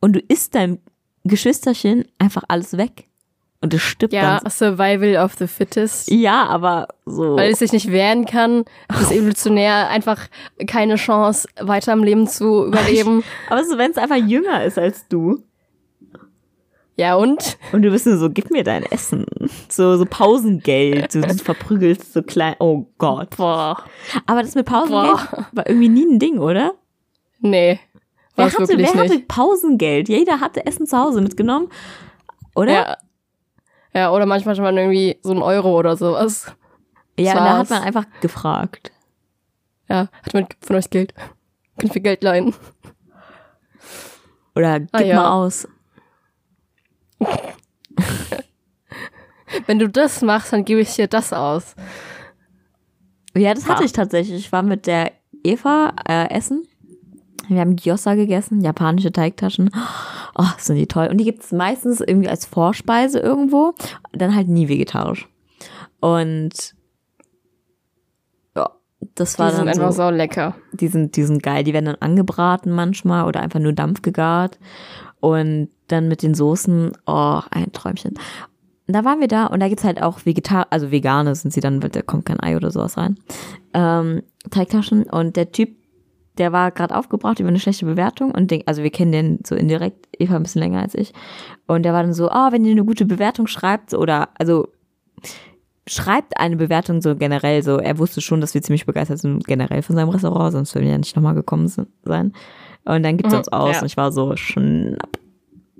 und du isst deinem Geschwisterchen einfach alles weg. Und es stirbt Ja, dann. Survival of the Fittest. Ja, aber so. Weil es sich nicht wehren kann, ist <laughs> evolutionär einfach keine Chance, weiter im Leben zu überleben. <laughs> Aber so, wenn es einfach jünger ist als du. Ja, und? Und du bist nur so, gib mir dein Essen. So, so Pausengeld. So, du verprügelst so klein. Oh Gott. Boah. Aber das mit Pausengeld Boah. war irgendwie nie ein Ding, oder? Nee. Wer hatte, wer hatte. Pausengeld? Jeder hatte Essen zu Hause mitgenommen. Oder? Ja. Ja, oder manchmal schon mal irgendwie so ein Euro oder sowas. Ja, und da hat war's. man einfach gefragt. Ja, hat jemand von euch Geld? Könnt ihr Geld leihen? Oder gib Ah, ja. mal aus. Wenn du das machst, dann gebe ich dir das aus. Ja, das hatte Ah. ich tatsächlich. Ich war mit der Eva äh, essen. Wir haben Gyoza gegessen, japanische Teigtaschen. Oh, sind die toll. Und die gibt's meistens irgendwie als Vorspeise irgendwo. Dann halt nie vegetarisch. Und ja, das Die war sind dann einfach so, so lecker. die sind, die sind geil. Die werden dann angebraten manchmal oder einfach nur Dampf gegart. Und dann mit den Soßen, oh, ein Träumchen. Und da waren wir da und da gibt's halt auch Vegetar, also vegane sind sie dann, weil da kommt kein Ei oder sowas rein. Ähm, Teigtaschen und der Typ, der war gerade aufgebracht über eine schlechte Bewertung und den, also wir kennen den so indirekt, Eva ein bisschen länger als ich. Und der war dann so, ah, wenn ihr eine gute Bewertung schreibt oder, also schreibt eine Bewertung so generell so. Er wusste schon, dass wir ziemlich begeistert sind generell von seinem Restaurant, sonst würden wir ja nicht nochmal gekommen sein. Und dann gibt es Mhm, uns aus ja. und ich war so schnapp.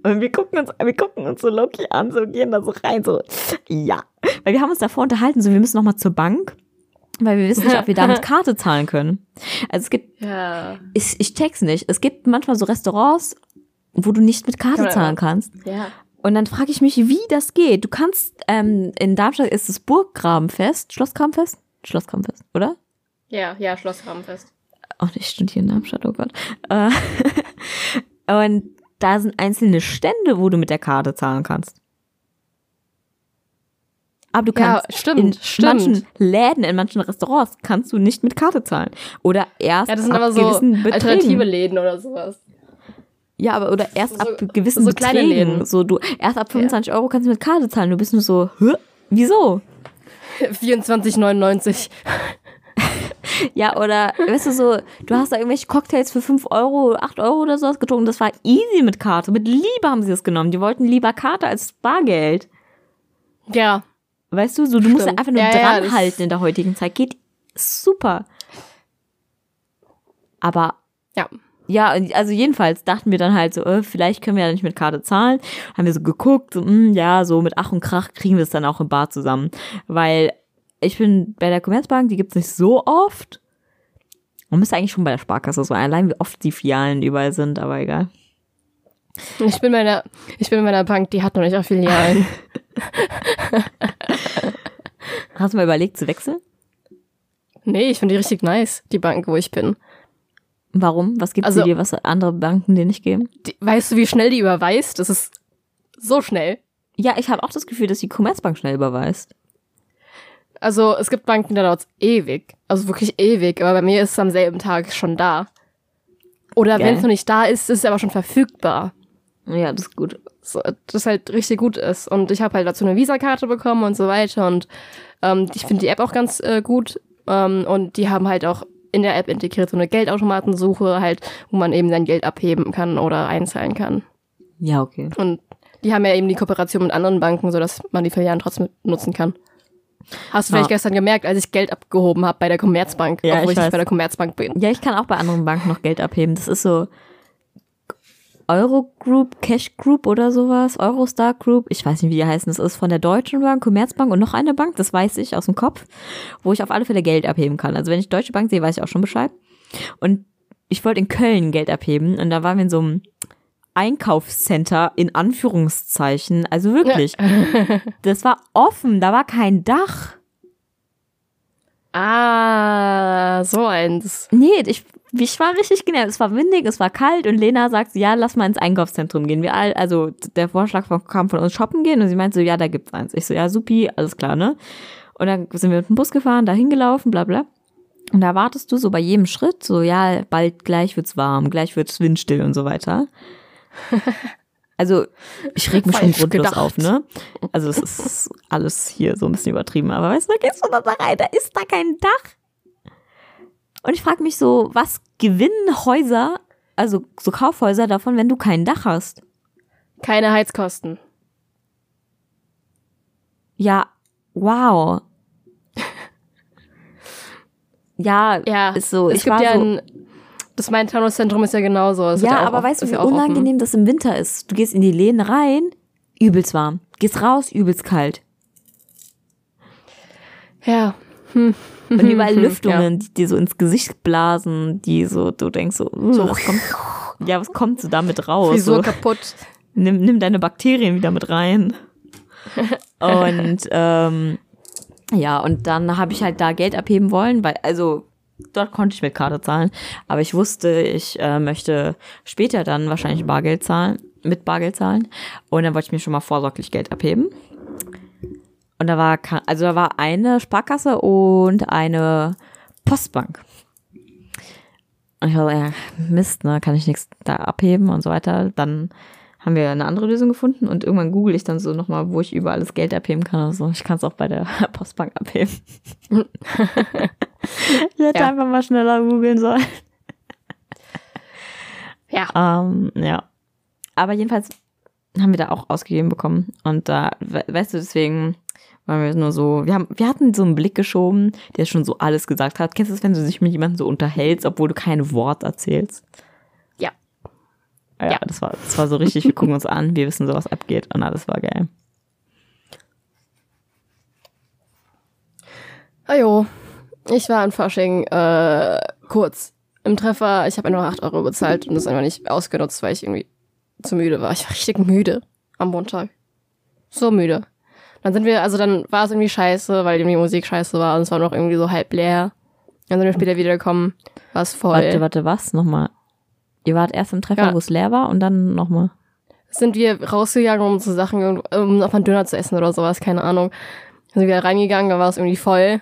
Und wir gucken uns, wir gucken uns so Loki an, so gehen da so rein, so ja. Weil wir haben uns davor unterhalten, so wir müssen nochmal zur Bank, weil wir wissen nicht, ob wir da mit <laughs> Karte zahlen können. Also es gibt Ja. ich, ich check's nicht. Es gibt manchmal so Restaurants, wo du nicht mit Karte zahlen kannst. Ja. Und dann frage ich mich, wie das geht. Du kannst, ähm, in Darmstadt ist das Burggrabenfest, Schlossgrabenfest? Schlossgrabenfest, oder? Ja, ja, Schlossrahmenfest. Auch nicht stimmt hier in Darmstadt, oh Gott. Äh, <laughs> und da sind einzelne Stände, wo du mit der Karte zahlen kannst. Aber du Ja, kannst stimmt, in stimmt. manchen Läden, in manchen Restaurants kannst du nicht mit Karte zahlen. Oder erst Ja, das sind ab aber so gewissen Beträgen. alternative Läden oder sowas. Ja, aber oder erst So- ab gewissen so kleine Beträgen. Läden. So du erst ab 25 Euro kannst du mit Karte zahlen. Du bist nur so, Hä? wieso? <laughs> 24,99. <laughs> Ja, oder weißt du so, du hast da irgendwelche Cocktails für 5 Euro, 8 Euro oder sowas getrunken. Das war easy mit Karte. Mit Liebe haben sie es genommen. Die wollten lieber Karte als Bargeld. Ja. Weißt du, so du musst einfach nur Ja, ja, dranhalten in der heutigen Zeit. Geht super. Aber Ja. Ja, also jedenfalls dachten wir dann halt so, äh, vielleicht können wir ja nicht mit Karte zahlen. Haben wir so geguckt, so, mh, ja, so mit Ach und Krach kriegen wir es dann auch im Bar zusammen. Weil ich bin bei der Commerzbank, die gibt's nicht so oft. Man müsste eigentlich schon bei der Sparkasse so allein, wie oft die Filialen überall sind, aber egal. Ich bin bei einer, ich bin bei einer Bank, die hat noch nicht auch Filialen. <laughs> Hast du mal überlegt zu wechseln? nee, ich finde die richtig nice, die Bank, wo ich bin. Warum? Was gibt Also- sie dir, was andere Banken dir nicht geben? Die, weißt du, wie schnell die überweist? Das ist so schnell. Ja, ich habe auch das Gefühl, dass die Commerzbank schnell überweist. Also es gibt Banken, da dauert ewig. Also wirklich ewig. Aber bei mir ist es am selben Tag schon da. Oder wenn es noch nicht da ist, ist es aber schon verfügbar. Ja, das ist gut. So, das halt richtig gut ist. Und ich habe halt dazu eine Visa-Karte bekommen und so weiter. Und ähm, ich finde die App auch ganz äh, gut. Ähm, und die haben halt auch in der App integriert so eine Geldautomatensuche, halt, wo man eben sein Geld abheben kann oder einzahlen kann. Ja, okay. Und die haben ja eben die Kooperation mit anderen Banken, sodass man die Filialen trotzdem nutzen kann. Hast du vielleicht Ja. gestern gemerkt, als ich Geld abgehoben habe bei der Commerzbank, Ja, obwohl ich ich nicht bei der Commerzbank bin. Ja, ich kann auch bei anderen Banken noch Geld abheben. Das ist so Eurogroup, Cash Group oder sowas, Eurostar Group. Ich weiß nicht, wie die heißen. Das ist von der Deutschen Bank, Commerzbank und noch eine Bank, das weiß ich aus dem Kopf, wo ich auf alle Fälle Geld abheben kann. Also wenn ich Deutsche Bank sehe, weiß ich auch schon Bescheid. Und ich wollte in Köln Geld abheben und da waren wir in so einem Einkaufscenter in Anführungszeichen. Also wirklich. <laughs> Das war offen, da war kein Dach. Ah, so eins. Nee, ich, ich war richtig genervt. Es war windig, es war kalt und Lena sagt, ja, lass mal ins Einkaufszentrum gehen. Wir all, also der Vorschlag kam von uns shoppen gehen und sie meinte so, ja, da gibt's eins. Ich so, ja, supi, alles klar, ne? Und dann sind wir mit dem Bus gefahren, da hingelaufen, bla bla. Und da wartest du so bei jedem Schritt, so, ja, bald gleich wird's warm, gleich wird's windstill und so weiter. <laughs> Also, ich reg mich schon Falsch grundlos gedacht. auf, ne? Also, es ist alles hier so ein bisschen übertrieben, aber weißt du, da gehst du da rein, da ist da kein Dach. Und ich frage mich so, was gewinnen Häuser, also so Kaufhäuser davon, wenn du kein Dach hast? Keine Heizkosten. Ja, wow. <laughs> Ja, Ja, ist so. es ich gibt ja so, ein, das Main-Taunus-Zentrum ist ja genauso. Es ja, aber weißt du, wie ja auch offen. unangenehm das im Winter ist? Du gehst in die Läden rein, übelst warm. Gehst raus, übelst kalt. Ja. Und überall Ja. Lüftungen, die dir so ins Gesicht blasen, die so, du denkst so, uh, So. was kommt, <laughs> ja, was kommt so damit raus? Frisur So, kaputt. nimm, nimm deine Bakterien wieder mit rein. <laughs> Und ähm, ja, und dann habe ich halt da Geld abheben wollen, weil, also dort konnte ich mit Karte zahlen, aber ich wusste, ich äh, möchte später dann wahrscheinlich Bargeld zahlen, mit Bargeld zahlen. Und dann wollte ich mir schon mal vorsorglich Geld abheben. Und da war, also da war eine Sparkasse und eine Postbank. Und ich war so, ja, Mist, ne, kann ich nichts da abheben und so weiter. Dann haben wir eine andere Lösung gefunden und irgendwann google ich dann so nochmal, wo ich überall das Geld abheben kann und so. Ich kann es auch bei der <laughs> Postbank abheben. <laughs> ich hätte Ja. einfach mal schneller googeln sollen. Ja. Ähm, ja. Aber jedenfalls haben wir da auch ausgegeben bekommen. Und da, we weißt du, deswegen Weil wir nur so, wir haben, wir hatten so einen Blick geschoben, der schon so alles gesagt hat. Kennst du das, wenn du dich mit jemandem so unterhältst, obwohl du kein Wort erzählst? Ja. Ja, Ja. das war, das war so richtig, wir gucken uns an, wir wissen so, was abgeht und alles war geil. Ajo, ich war an Fasching äh, kurz im Treffer. Ich habe einfach 8 Euro bezahlt und das einfach nicht ausgenutzt, weil ich irgendwie zu müde war. Ich war richtig müde am Montag. So müde. Dann sind wir, also dann war es irgendwie scheiße, weil irgendwie Musik scheiße war und es war noch irgendwie so halb leer. Dann sind wir später wiedergekommen, war es voll. Warte, warte, was? Nochmal. Ihr wart erst im Treffer, Ja. wo es leer war und dann nochmal. sind wir rausgegangen, um so Sachen, um auf einen Döner zu essen oder sowas, keine Ahnung. Dann sind wir reingegangen, dann war es irgendwie voll.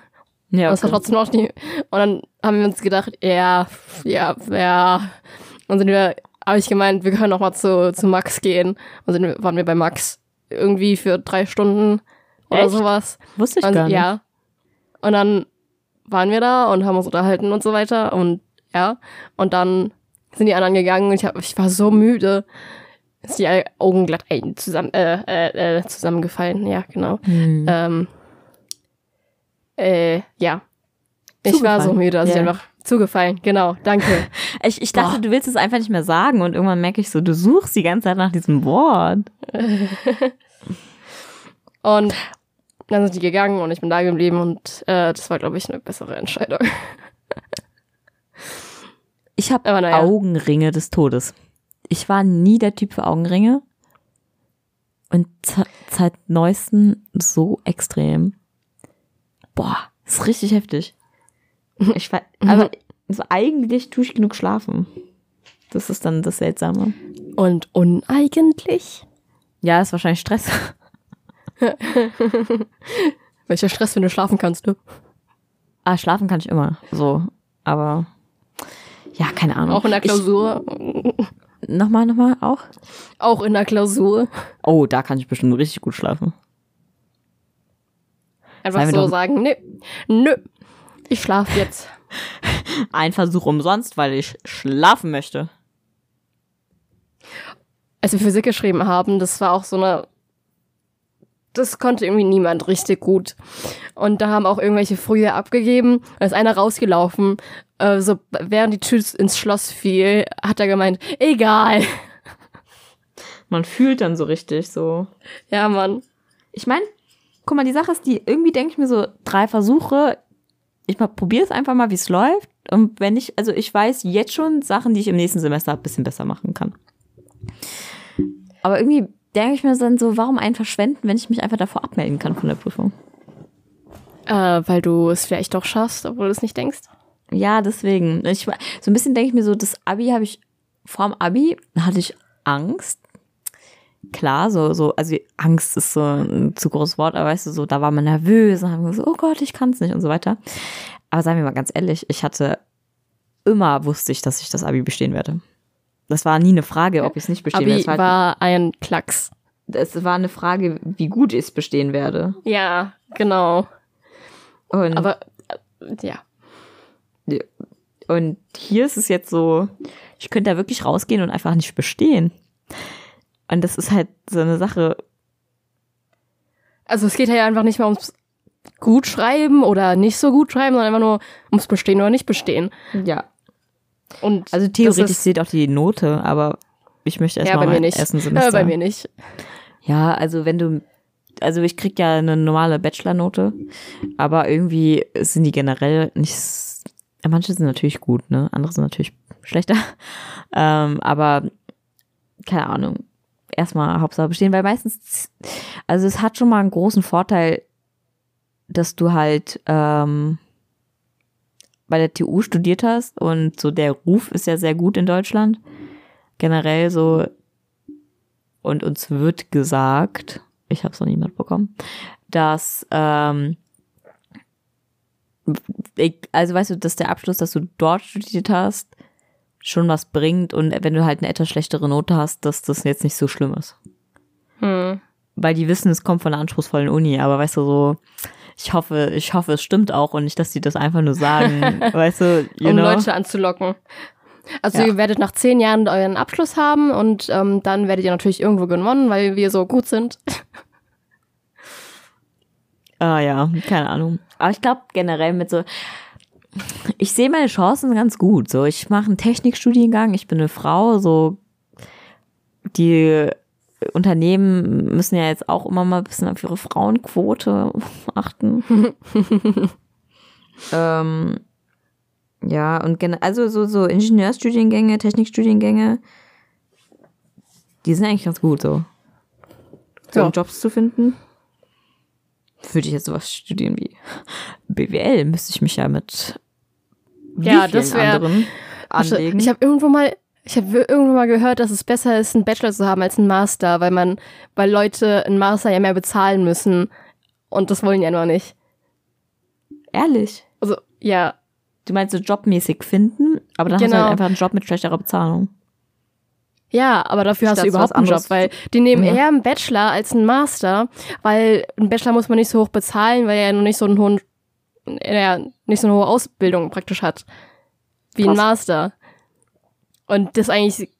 Ja, Und es war trotzdem noch nie. Und dann haben wir uns gedacht, ja, ja, ja. Und sind wir, habe ich gemeint, wir können noch mal zu, zu Max gehen. Und sind, waren wir bei Max irgendwie für drei Stunden oder Echt? sowas. Wusste ich Und, gar nicht. Ja. Und dann waren wir da und haben uns unterhalten und so weiter. Und ja. Und dann sind die anderen gegangen und ich, hab, ich war so müde. Ist die Augen glatt ein, zusammen, äh, äh, äh, zusammengefallen. Ja, genau. Hm. Ähm, äh, ja. Ich war so müde, dass ich Ja. einfach zugefallen. Genau, danke. <laughs> Ich, ich dachte, Boah. du willst es einfach nicht mehr sagen und irgendwann merke ich so, du suchst die ganze Zeit nach diesem Wort. <laughs> Und dann sind die gegangen und ich bin da geblieben und äh, das war, glaube ich, eine bessere Entscheidung. <laughs> Ich habe Aber naja. Augenringe des Todes. Ich war nie der Typ für Augenringe. Und seit neuesten so extrem. Boah, ist richtig heftig. <laughs> Ich war, aber also eigentlich tue ich genug schlafen. Das ist dann das Seltsame. Und uneigentlich? Ja, ist wahrscheinlich Stress. <laughs> Welcher Stress, wenn du schlafen kannst, ne? Ah, schlafen kann ich immer. So. Aber ja, keine Ahnung. Auch in der Klausur. Ich, nochmal, nochmal, auch? auch in der Klausur. Oh, da kann ich bestimmt richtig gut schlafen. Einfach so doch- sagen, nö, nö, ich schlafe jetzt. <laughs> Ein Versuch umsonst, weil ich schlafen möchte. Als wir Physik geschrieben haben, das war auch so eine. Das konnte irgendwie niemand richtig gut. Und da haben auch irgendwelche früher abgegeben. Da ist einer rausgelaufen. Äh, so, während die Tür ins Schloss fiel, hat er gemeint, egal. Man fühlt dann so richtig so. Ja, Mann. Ich meine, guck mal, die Sache ist, die irgendwie denke ich mir so, drei Versuche, ich mal probiere es einfach mal, wie es läuft. Und wenn ich, also ich weiß jetzt schon Sachen, die ich im nächsten Semester ein bisschen besser machen kann. Aber irgendwie denke ich mir dann so, warum einen verschwenden, wenn ich mich einfach davor abmelden kann von der Prüfung? Äh, weil du es vielleicht doch schaffst, obwohl du es nicht denkst. Ja, deswegen. Ich, so ein bisschen denke ich mir so, das Abi habe ich, vorm Abi hatte ich Angst. Klar, so, so, also Angst ist so ein zu großes Wort, aber weißt du, so, da war man nervös und haben gesagt, oh Gott, ich kann es nicht und so weiter. Aber sagen wir mal ganz ehrlich, ich hatte immer wusste ich, dass ich das Abi bestehen werde. Das war nie eine Frage, ob ich es nicht bestehen werde. Abi Es war, war ein Klacks. es war eine Frage, wie gut ich es bestehen werde. Ja, genau. Und Aber, äh, ja. Und hier ist es jetzt so, ich könnte da wirklich rausgehen und einfach nicht bestehen. Und das ist halt so eine Sache. Also es geht ja einfach nicht mehr ums gut schreiben oder nicht so gut schreiben, sondern einfach nur ums Bestehen oder nicht bestehen. Ja. Und Also theoretisch zählt auch die Note, aber ich möchte erst ja, mal mein ersten <laughs> Semester. bei mir nicht. Ja, also wenn du, also ich krieg ja eine normale Bachelor-Note, aber irgendwie sind die generell nicht, ja, manche sind natürlich gut, ne, andere sind natürlich schlechter, <laughs> ähm, aber keine Ahnung, erstmal Hauptsache bestehen, weil meistens, also es hat schon mal einen großen Vorteil, dass du halt ähm, bei der TU studiert hast und so der Ruf ist ja sehr gut in Deutschland, generell so und uns wird gesagt, ich habe es noch nie mitbekommen, dass ähm, ich, also weißt du, dass der Abschluss, dass du dort studiert hast, schon was bringt und wenn du halt eine etwas schlechtere Note hast, dass das jetzt nicht so schlimm ist. Hm. Weil die wissen, es kommt von einer anspruchsvollen Uni, aber weißt du so, ich hoffe, ich hoffe, es stimmt auch und nicht, dass die das einfach nur sagen, <laughs> weißt du, um know? Leute anzulocken. Also Ja. ihr werdet nach zehn Jahren euren Abschluss haben und ähm, dann werdet ihr natürlich irgendwo gewonnen, weil wir so gut sind. <laughs> Ah ja, keine Ahnung. Aber ich glaube generell mit so, ich sehe meine Chancen ganz gut. So, ich mache einen Technikstudiengang, ich bin eine Frau, so die Unternehmen müssen ja jetzt auch immer mal ein bisschen auf ihre Frauenquote <laughs> achten. <laughs> ähm, ja, und also so, so Ingenieurstudiengänge, Technikstudiengänge, die sind eigentlich ganz gut so. So Ja. um Jobs zu finden. Würde ich jetzt sowas studieren wie <laughs> BWL, müsste ich mich ja mit Ja, das wär- anderen anlegen. Ich habe irgendwo mal, ich habe irgendwo mal gehört, dass es besser ist, einen Bachelor zu haben als einen Master, weil man, weil Leute einen Master ja mehr bezahlen müssen und das wollen ja noch nicht. Ehrlich. Also ja, Du meinst so jobmäßig finden, aber dann hast du Genau. halt einfach einen Job mit schlechterer Bezahlung. ja, aber dafür hast du überhaupt einen Job, weil die nehmen Ja. eher einen Bachelor als einen Master, weil einen Bachelor muss man nicht so hoch bezahlen, weil er ja noch nicht so einen hohen, er nicht so eine hohe Ausbildung praktisch hat wie ein Krass. Master. Und das eigentlich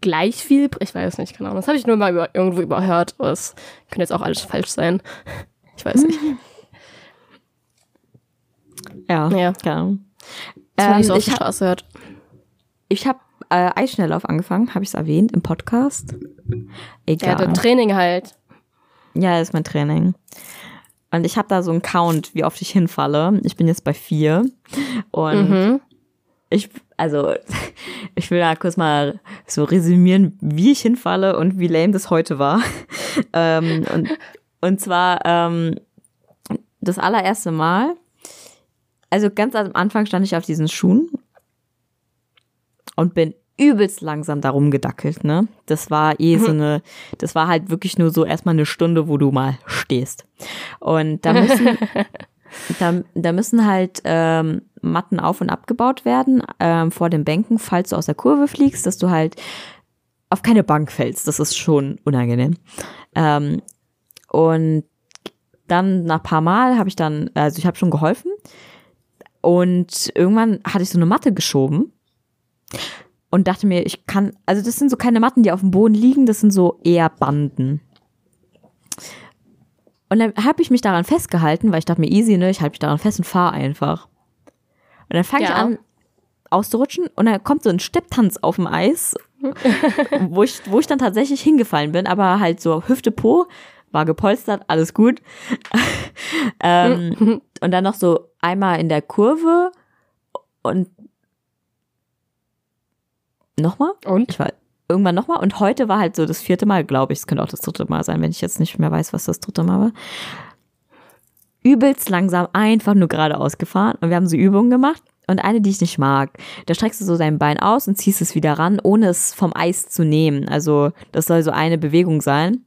gleich viel, ich weiß nicht, Ahnung. Das habe ich nur mal über, irgendwo überhört, aber es könnte jetzt auch alles falsch sein. Ich weiß nicht. <laughs> Ja, Ja. so Ähm, die ich hab- habe äh, Eisschnelllauf angefangen, habe ich es erwähnt im Podcast. Ja, Egal. der Training halt. Ja, das ist mein Training. Und ich habe da so einen Count, wie oft ich hinfalle. Ich bin jetzt bei vier. Und Mhm. ich, also, <laughs> ich will da kurz mal so resümieren, wie ich hinfalle und wie lame das heute war. <laughs> ähm, und, und zwar ähm, das allererste Mal, also ganz am Anfang stand ich auf diesen Schuhen und bin übelst langsam darum gedackelt, ne? Das war eh so eine, das war halt wirklich nur so erstmal eine Stunde, wo du mal stehst. Und da müssen, <laughs> da, da müssen halt ähm, Matten auf und abgebaut werden ähm, vor den Bänken, falls du aus der Kurve fliegst, dass du halt auf keine Bank fällst. Das ist schon unangenehm. Ähm, und dann nach paar Mal habe ich dann, also ich habe schon geholfen und irgendwann hatte ich so eine Matte geschoben und dachte mir, ich kann, also das sind so keine Matten, die auf dem Boden liegen, das sind so eher Banden. Und dann habe ich mich daran festgehalten, weil ich dachte mir, easy, ne, ich halte mich daran fest und fahre einfach. Und dann fange ich Ja. an auszurutschen und dann kommt so ein Stepptanz auf dem Eis, <laughs> wo ich, wo ich dann tatsächlich hingefallen bin, aber halt so Hüfte Po, war gepolstert, alles gut. <laughs> ähm, <laughs> und dann noch so einmal in der Kurve und nochmal? Und? Ich war irgendwann nochmal und heute war halt so das vierte Mal, glaube ich. Es könnte auch das dritte Mal sein, wenn ich jetzt nicht mehr weiß, was das dritte Mal war. Übelst langsam, einfach nur geradeaus gefahren und wir haben so Übungen gemacht. Und eine, die ich nicht mag, da streckst du so dein Bein aus und ziehst es wieder ran, ohne es vom Eis zu nehmen. Also das soll so eine Bewegung sein,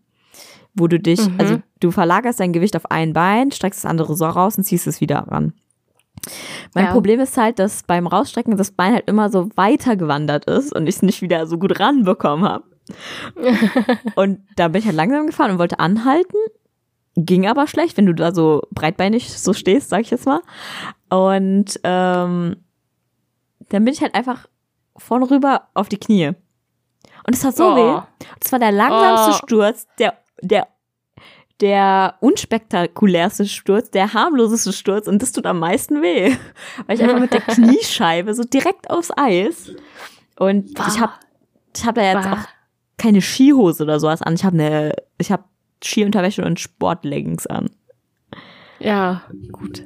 wo du dich, also du verlagerst dein Gewicht auf ein Bein, streckst das andere so raus und ziehst es wieder ran. Mein Ja. Problem ist halt, dass beim Rausstrecken das Bein halt immer so weiter gewandert ist und ich es nicht wieder so gut ranbekommen habe. <laughs> und da bin ich halt langsam gefahren und wollte anhalten. Ging aber schlecht, wenn du da so breitbeinig so stehst, sag ich jetzt mal. Und ähm, dann bin ich halt einfach vorn rüber auf die Knie. Und es hat so Oh. weh. Das war der langsamste Oh. Sturz, der, der, der unspektakulärste Sturz, der harmloseste Sturz und das tut am meisten weh. Weil ich einfach mit der <laughs> Kniescheibe so direkt aufs Eis. Und ich habe ich hab da jetzt Bah. auch keine Skihose oder sowas an. Ich habe eine, ich habe Skiunterwäsche und Sportleggings an. Ja, gut.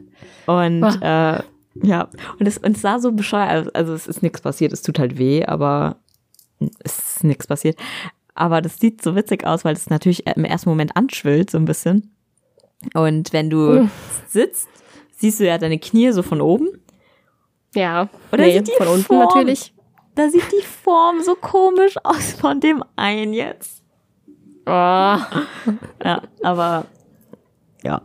Und Ah. äh, ja, und es, und es sah so bescheuert, also es ist nichts passiert, es tut halt weh, aber es ist nichts passiert. Aber das sieht so witzig aus, weil es natürlich im ersten Moment anschwillt, so ein bisschen. Und wenn du sitzt, siehst du ja deine Knie so von oben. Ja. Oder nee, sieht die von unten Form- natürlich. Da sieht die Form so komisch aus von dem einen jetzt. Oh. <laughs> Ja, aber ja,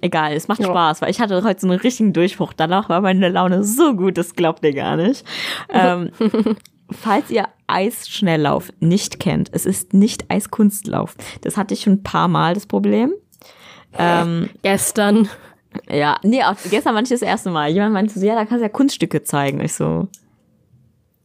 egal, es macht Ja. Spaß, weil ich hatte heute so einen richtigen Durchbruch. Danach war meine Laune so gut, das glaubt ihr gar nicht. ähm, <laughs> falls ihr Eisschnelllauf nicht kennt, es ist nicht Eiskunstlauf. Das hatte ich schon ein paar Mal das Problem. Ähm, Gestern. ja, nee, auch gestern war nicht das erste Mal. Jemand meinte so, ja, da kannst du ja Kunststücke zeigen. Ich so,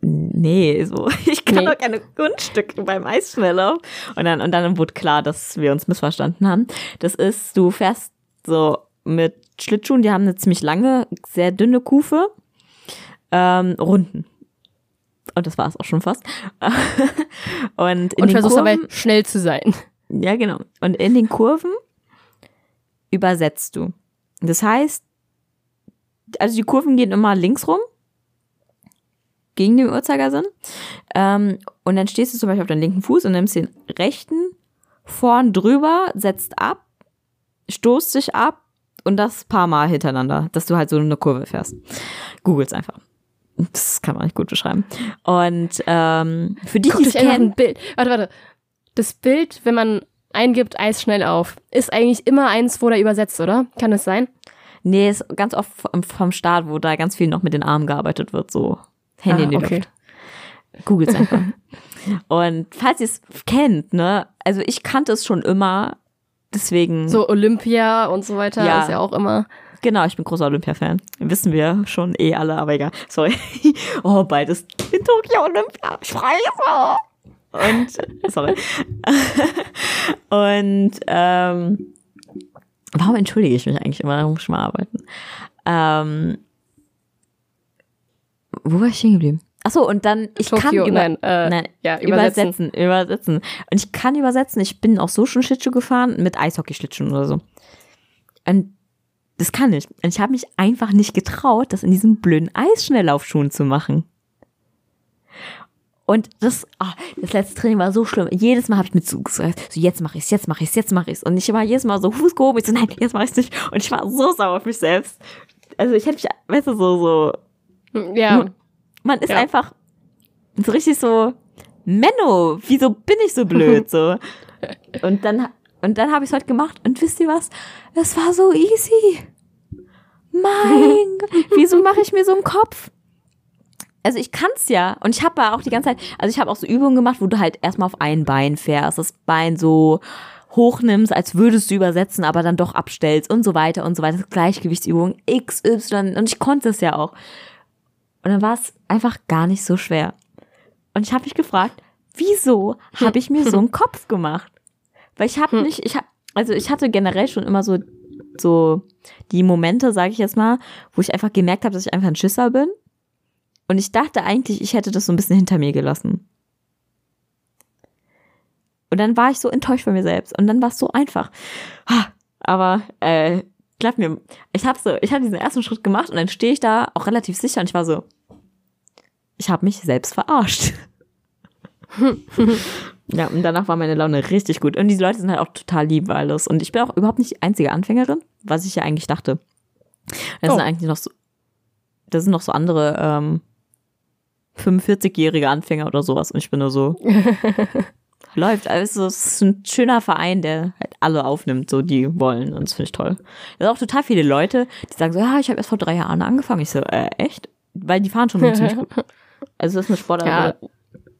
nee, so, <laughs> ich kann Nee. doch keine Kunststücke beim Eisschnelllauf. Und dann, und dann wurde klar, dass wir uns missverstanden haben. Das ist, du fährst so mit Schlittschuhen, die haben eine ziemlich lange, sehr dünne Kufe, ähm, Runden. Und das war es auch schon fast. <laughs> und in Und den versuchst Kurven, dabei schnell zu sein. ja genau. Und in den Kurven übersetzt du. Das heißt, also die Kurven gehen immer links rum, gegen den Uhrzeigersinn. Ähm, und dann stehst du zum Beispiel auf deinem linken Fuß und nimmst den rechten vorn drüber, setzt ab, stoßt dich ab und das paar Mal hintereinander, dass du halt so eine Kurve fährst. Googles einfach. Das kann man nicht gut beschreiben. Und ähm, für es einfach kennen, ein Bild. Warte, warte. Das Bild, wenn man eingibt, Eis schnell auf, ist eigentlich immer eins, wo der übersetzt, oder? Kann es sein? Nee, ist ganz oft vom, vom Start, wo da ganz viel noch mit den Armen gearbeitet wird, so Handy Ah, in die okay. Luft. Googles einfach. <laughs> Und falls ihr es kennt, ne, also ich kannte es schon immer, deswegen. So Olympia und so weiter Ja. ist ja auch immer. Genau, ich bin großer Olympia-Fan. Wissen wir schon eh alle, aber egal. Sorry. <laughs> Oh, beides in Tokio Olympia. Ich freue mich. Und, sorry. <laughs> Und, ähm, warum entschuldige ich mich eigentlich immer? Warum muss ich mal arbeiten? Ähm, wo war ich stehen geblieben? Achso, und dann, ich kann Tokio, über, nein, äh, nein, ja, übersetzen. übersetzen, übersetzen. Und ich kann übersetzen. Ich bin auch so schon Schlittschuh gefahren mit Eishockey-Schlittschuhen oder so. Und das kann ich. Und ich habe mich einfach nicht getraut, das in diesen blöden Eisschnelllaufschuhen zu machen. Und das, ah, das letzte Training war so schlimm. Jedes Mal habe ich mir zugesagt, so jetzt mache ich's, jetzt mache ich's, jetzt mache ich's. Und ich war jedes Mal so Fuß gehoben, ich so nein, jetzt mache ich's nicht. Und ich war so sauer auf mich selbst. Also ich hätte mich, weißt du, so so <laughs> Ja. man ist Ja. einfach so richtig so, Menno, wieso bin ich so blöd? So. <laughs> Und dann, und dann habe ich es heute gemacht und wisst ihr was? Es war so easy. Mein Gott, <laughs> wieso mache ich mir so einen Kopf? Also ich kann's ja und ich habe ja auch die ganze Zeit, also ich habe auch so Übungen gemacht, wo du halt erstmal auf ein Bein fährst, das Bein so hochnimmst, als würdest du übersetzen, aber dann doch abstellst und so weiter und so weiter. Das ist Gleichgewichtsübung X, Y und ich konnte es ja auch. Und dann war es einfach gar nicht so schwer. Und ich habe mich gefragt, wieso habe ich mir so einen <laughs> Kopf gemacht? Weil ich habe nicht, ich hab, also ich hatte generell schon immer so so die Momente, sage ich jetzt mal, wo ich einfach gemerkt habe, dass ich einfach ein Schisser bin. Und ich dachte eigentlich, ich hätte das so ein bisschen hinter mir gelassen. Und dann war ich so enttäuscht von mir selbst. Und dann war es so einfach. Aber äh, glaub mir, ich habe so, ich habe diesen ersten Schritt gemacht und dann stehe ich da auch relativ sicher und ich war so, ich habe mich selbst verarscht. <laughs> ja, und danach war meine Laune richtig gut. Und diese Leute sind halt auch total lieb alles. Und ich bin auch überhaupt nicht die einzige Anfängerin, was ich ja eigentlich dachte. Das Oh. sind eigentlich noch so, das sind noch so andere ähm, 45-jährige Anfänger oder sowas. Und ich bin nur so, <laughs> läuft. Also es ist ein schöner Verein, der halt alle aufnimmt, so die wollen. Und das finde ich toll. Da sind auch total viele Leute, die sagen so, ja, ich habe erst vor drei Jahren angefangen. Ich so, äh, echt? Weil die fahren schon <laughs> ziemlich gut. Also das ist eine Sportart, Ja. wo du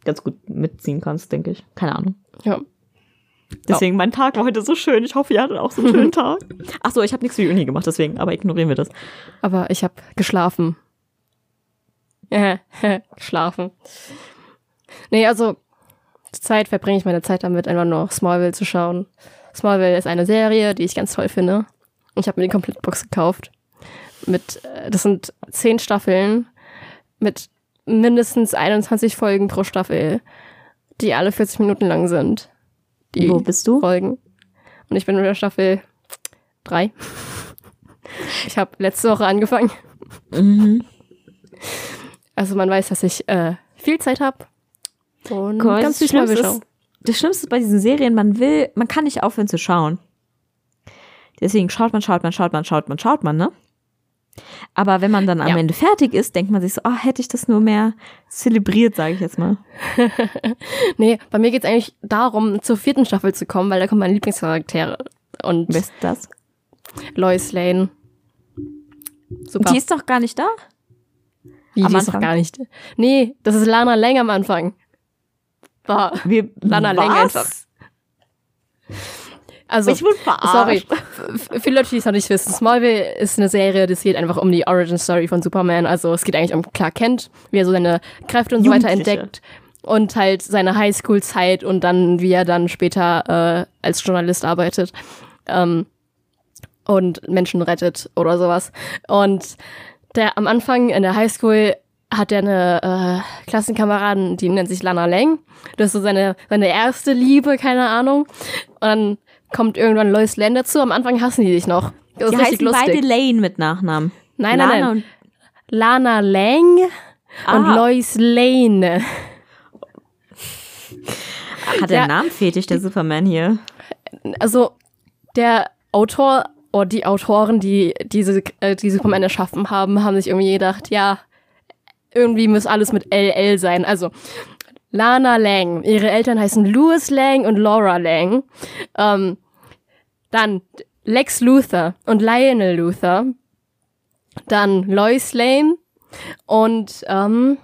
ganz gut mitziehen kannst, denke ich. Keine Ahnung. Ja. Deswegen, mein Tag war heute so schön. Ich hoffe, ihr hattet auch so einen schönen <laughs> Tag. Ach so, ich habe nichts für die Uni gemacht, deswegen, aber ignorieren wir das. Aber ich habe geschlafen. <laughs> geschlafen. Nee, also zurzeit verbringe ich meine Zeit damit, einfach nur Smallville zu schauen. Smallville ist eine Serie, die ich ganz toll finde. Und ich habe mir die Komplettbox gekauft. Mit, äh, das sind zehn Staffeln mit mindestens 21 Folgen pro Staffel, die alle 40 Minuten lang sind. Die Wo bist du? Folgen. Und ich bin in der Staffel drei. Ich habe letzte Woche angefangen. Mhm. Also man weiß, dass ich äh, viel Zeit habe. Und mal, ganz das viel schauen. ist, das Schlimmste bei diesen Serien, man will, man kann nicht aufhören zu schauen. Deswegen schaut man, schaut man, schaut man, schaut man, schaut man, ne? Aber wenn man dann am Ja. Ende fertig ist, denkt man sich so, oh, hätte ich das nur mehr zelebriert, sage ich jetzt mal. <laughs> Nee, bei mir geht es eigentlich darum, zur vierten Staffel zu kommen, weil da kommen meine Lieblingscharaktere. Und Wer ist das? Lois Lane. Super. Die ist doch gar nicht da. Wie, am die ist noch Anfang? gar nicht. Nee, das ist Lana Lang am Anfang. War. Wir, Lana Lang was? einfach. Also, Ich wurde sorry. verarscht. F- Viele Leute, die es noch nicht wissen, Smallville ist eine Serie, das geht einfach um die Origin Story von Superman. Also es geht eigentlich um Clark Kent, wie er so seine Kräfte und so weiter entdeckt. Und halt seine Highschool-Zeit und dann, wie er dann später äh, als Journalist arbeitet. Ähm, und Menschen rettet oder sowas. Und der am Anfang in der Highschool hat er eine äh, Klassenkameradin, die nennt sich Lana Lang. Das ist so seine, seine erste Liebe, keine Ahnung. Und dann kommt irgendwann Lois Lane dazu. Am Anfang hassen die sich noch. Das Die heißen lustig. beide Lane mit Nachnamen. nein, Lana nein, nein. und Lana Lang und Ah. Lois Lane. Hat der Ja. einen Namenfetisch, der Superman hier? Also der Autor oder die Autoren, die diese äh, die Superman erschaffen haben, haben sich irgendwie gedacht, ja, irgendwie muss alles mit LL sein. Also Lana Lang, ihre Eltern heißen Louis Lang und Laura Lang. Ähm, dann Lex Luthor und Lionel Luthor. Dann Lois Lane und ähm,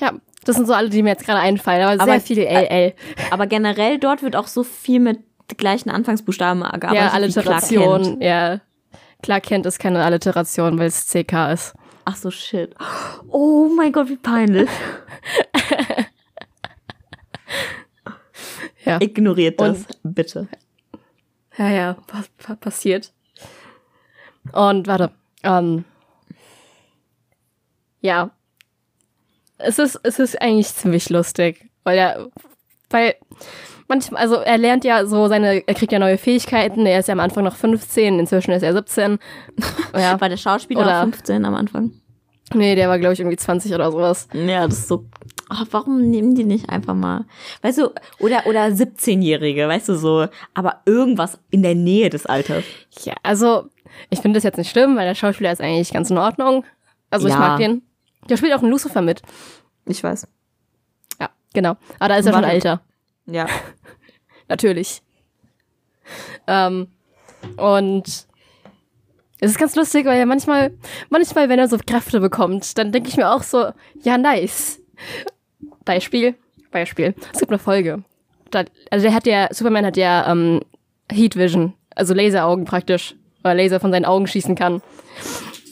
ja, das sind so alle, die mir jetzt gerade einfallen, aber, Aber- sehr viele LL. Aber generell dort wird auch so viel mit gleichen Anfangsbuchstaben gearbeitet. ja. Alliteration. Ja. Clark Kent ist keine Alliteration, weil es CK ist. Ach so, shit. Oh mein Gott, wie peinlich. <laughs> Ja. Ignoriert das, bitte. Ja, ja, passiert. Und warte, ähm, ja, es ist, es ist eigentlich ziemlich lustig, weil er, weil manchmal, also er lernt ja so seine, er kriegt ja neue Fähigkeiten, er ist ja am Anfang noch 15, inzwischen ist er 17. <laughs> Ja, War der Schauspieler Oder- auch 15 am Anfang? nee, der war glaube ich irgendwie 20 oder sowas. Ja, das ist so. Ach, warum nehmen die nicht einfach mal, weißt du, oder, oder 17-Jährige, weißt du, so, aber irgendwas in der Nähe des Alters. Ja, also ich finde das jetzt nicht schlimm, weil der Schauspieler ist eigentlich ganz in Ordnung. Also ich Ja. mag den. Der spielt auch in Lucifer mit. Ich weiß. Ja, genau. Aber da ist er schon älter. Ja. <laughs> Natürlich. Ähm, und es ist ganz lustig, weil er manchmal, manchmal, wenn er so Kräfte bekommt, dann denke ich mir auch so, ja, nice. Beispiel, Beispiel. Es gibt eine Folge. Da, also der hat ja, Superman hat ja ähm, Heat Vision, also Laseraugen praktisch, weil er Laser von seinen Augen schießen kann.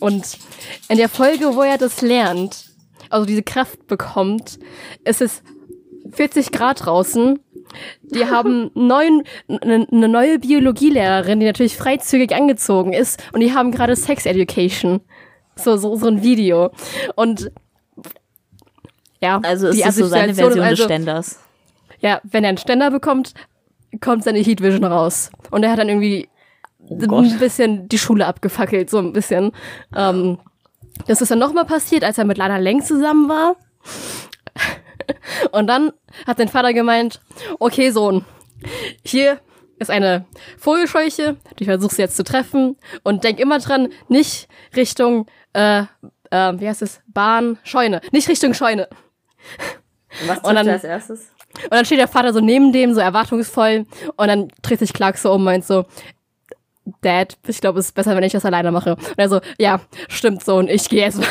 Und in der Folge, wo er das lernt, also diese Kraft bekommt, ist es 40 Grad draußen. Die <laughs> haben neun, eine ne neue Biologielehrerin, die natürlich freizügig angezogen ist, und die haben gerade Sex Education. So, so, so ein Video. Und ja, Also ist so seine Version ist des also, Ständers. Ja, wenn er einen Ständer bekommt, kommt seine Heat Vision raus. Und er hat dann irgendwie Gott. ein bisschen die Schule abgefackelt, so ein bisschen. Ähm, das ist dann nochmal passiert, als er mit Lana Lang zusammen war. <laughs> Und dann hat sein Vater gemeint, okay, Sohn, hier ist eine Vogelscheuche, die versuchst du jetzt zu treffen und denk immer dran, nicht Richtung, äh, äh, wie heißt es, Bahn, Scheune, nicht Richtung Scheune. Was Und dann- als erstes? Und dann steht der Vater so neben dem, so erwartungsvoll, und dann dreht sich Clark so um und meint so, Dad, ich glaube, es ist besser, wenn ich das alleine mache. Und er so, ja, stimmt so, und ich gehe jetzt mal.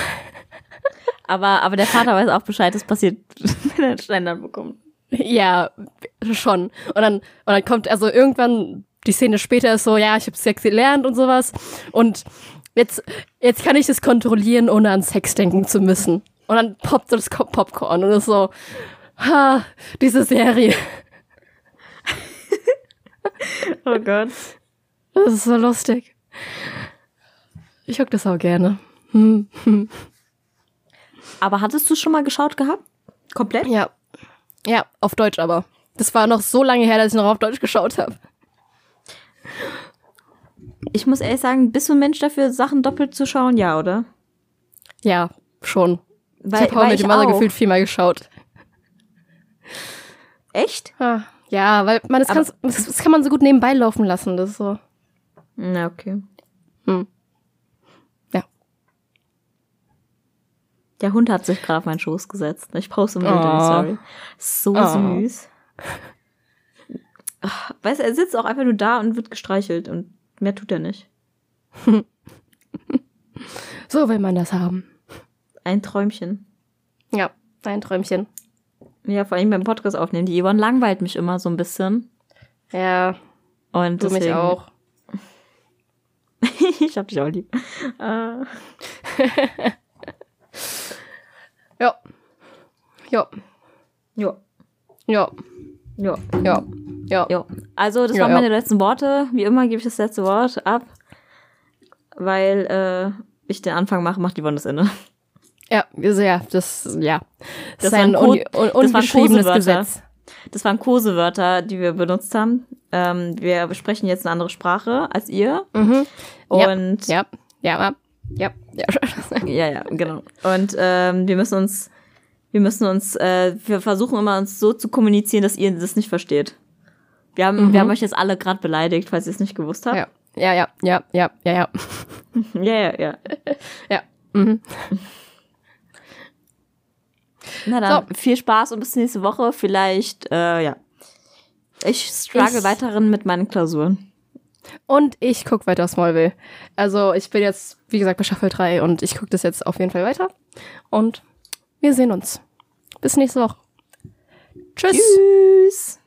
Aber, aber der Vater weiß auch Bescheid, das passiert, <laughs> wenn er einen Ständer bekommt. Ja, schon. Und dann, und dann kommt also irgendwann die Szene später ist so, ja, ich habe Sex gelernt und sowas. Und jetzt, jetzt kann ich das kontrollieren, ohne an Sex denken zu müssen. Und dann poppt so das Popcorn und ist so, ha, diese Serie. Oh Gott. Das ist so lustig. Ich guck das auch gerne. Hm. Aber hattest du schon mal geschaut gehabt? Komplett? Ja. Ja, auf Deutsch aber. Das war noch so lange her, dass ich noch auf Deutsch geschaut habe. Ich muss ehrlich sagen, bist du ein Mensch dafür, Sachen doppelt zu schauen? Ja, oder? Ja, schon. Weil, ich habe weil mit ich dem Mother auch. gefühlt viermal geschaut. Echt? Ah, Ja, weil man das, Aber- das, das kann man so gut nebenbei laufen lassen. Das ist so. Na, okay. Hm. Ja. Der Hund hat sich gerade auf meinen Schoß gesetzt. Ich poste mal Oh. die Story. So Oh. süß. Ach, Weißt du, er sitzt auch einfach nur da und wird gestreichelt und mehr tut er nicht. <laughs> So will man das haben. Ein Träumchen. Ja, dein Träumchen. Ja, vor allem beim Podcast aufnehmen. Die Yvonne langweilt mich immer so ein bisschen. Ja, Und du deswegen, mich auch. <laughs> ich hab dich auch lieb. Äh, <laughs> Ja. Ja. ja, Ja. ja. Ja. Ja. Jo. Also, das Ja, waren ja. meine letzten Worte. Wie immer gebe ich das letzte Wort ab, weil äh, ich den Anfang mache, macht die Wand das Ende. Ja, also ja, das, ja. Das, Das ist ein un un ungeschriebenes. Gesetz. Das waren Kosewörter, die wir benutzt haben. Ähm, wir sprechen jetzt eine andere Sprache als ihr. Mhm. Und Ja, ja, ja, ja. ja. <laughs> Ja, ja, genau. Und ähm, wir müssen uns, wir müssen uns, äh, wir versuchen immer uns so zu kommunizieren, dass ihr das nicht versteht. Wir haben, wir haben euch jetzt alle gerade beleidigt, falls ihr es nicht gewusst habt. ja, ja, ja, ja, ja, ja, ja. <laughs> ja, ja. ja. ja. Mhm. Na dann, viel Spaß und bis nächste Woche. Vielleicht, äh, ja. Ich struggle Ich- weiterhin mit meinen Klausuren. Und ich gucke weiter Smallville. Also ich bin jetzt, wie gesagt, bei Staffel 3 und ich gucke das jetzt auf jeden Fall weiter. Und wir sehen uns. Bis nächste Woche. Tschüss. Tschüss.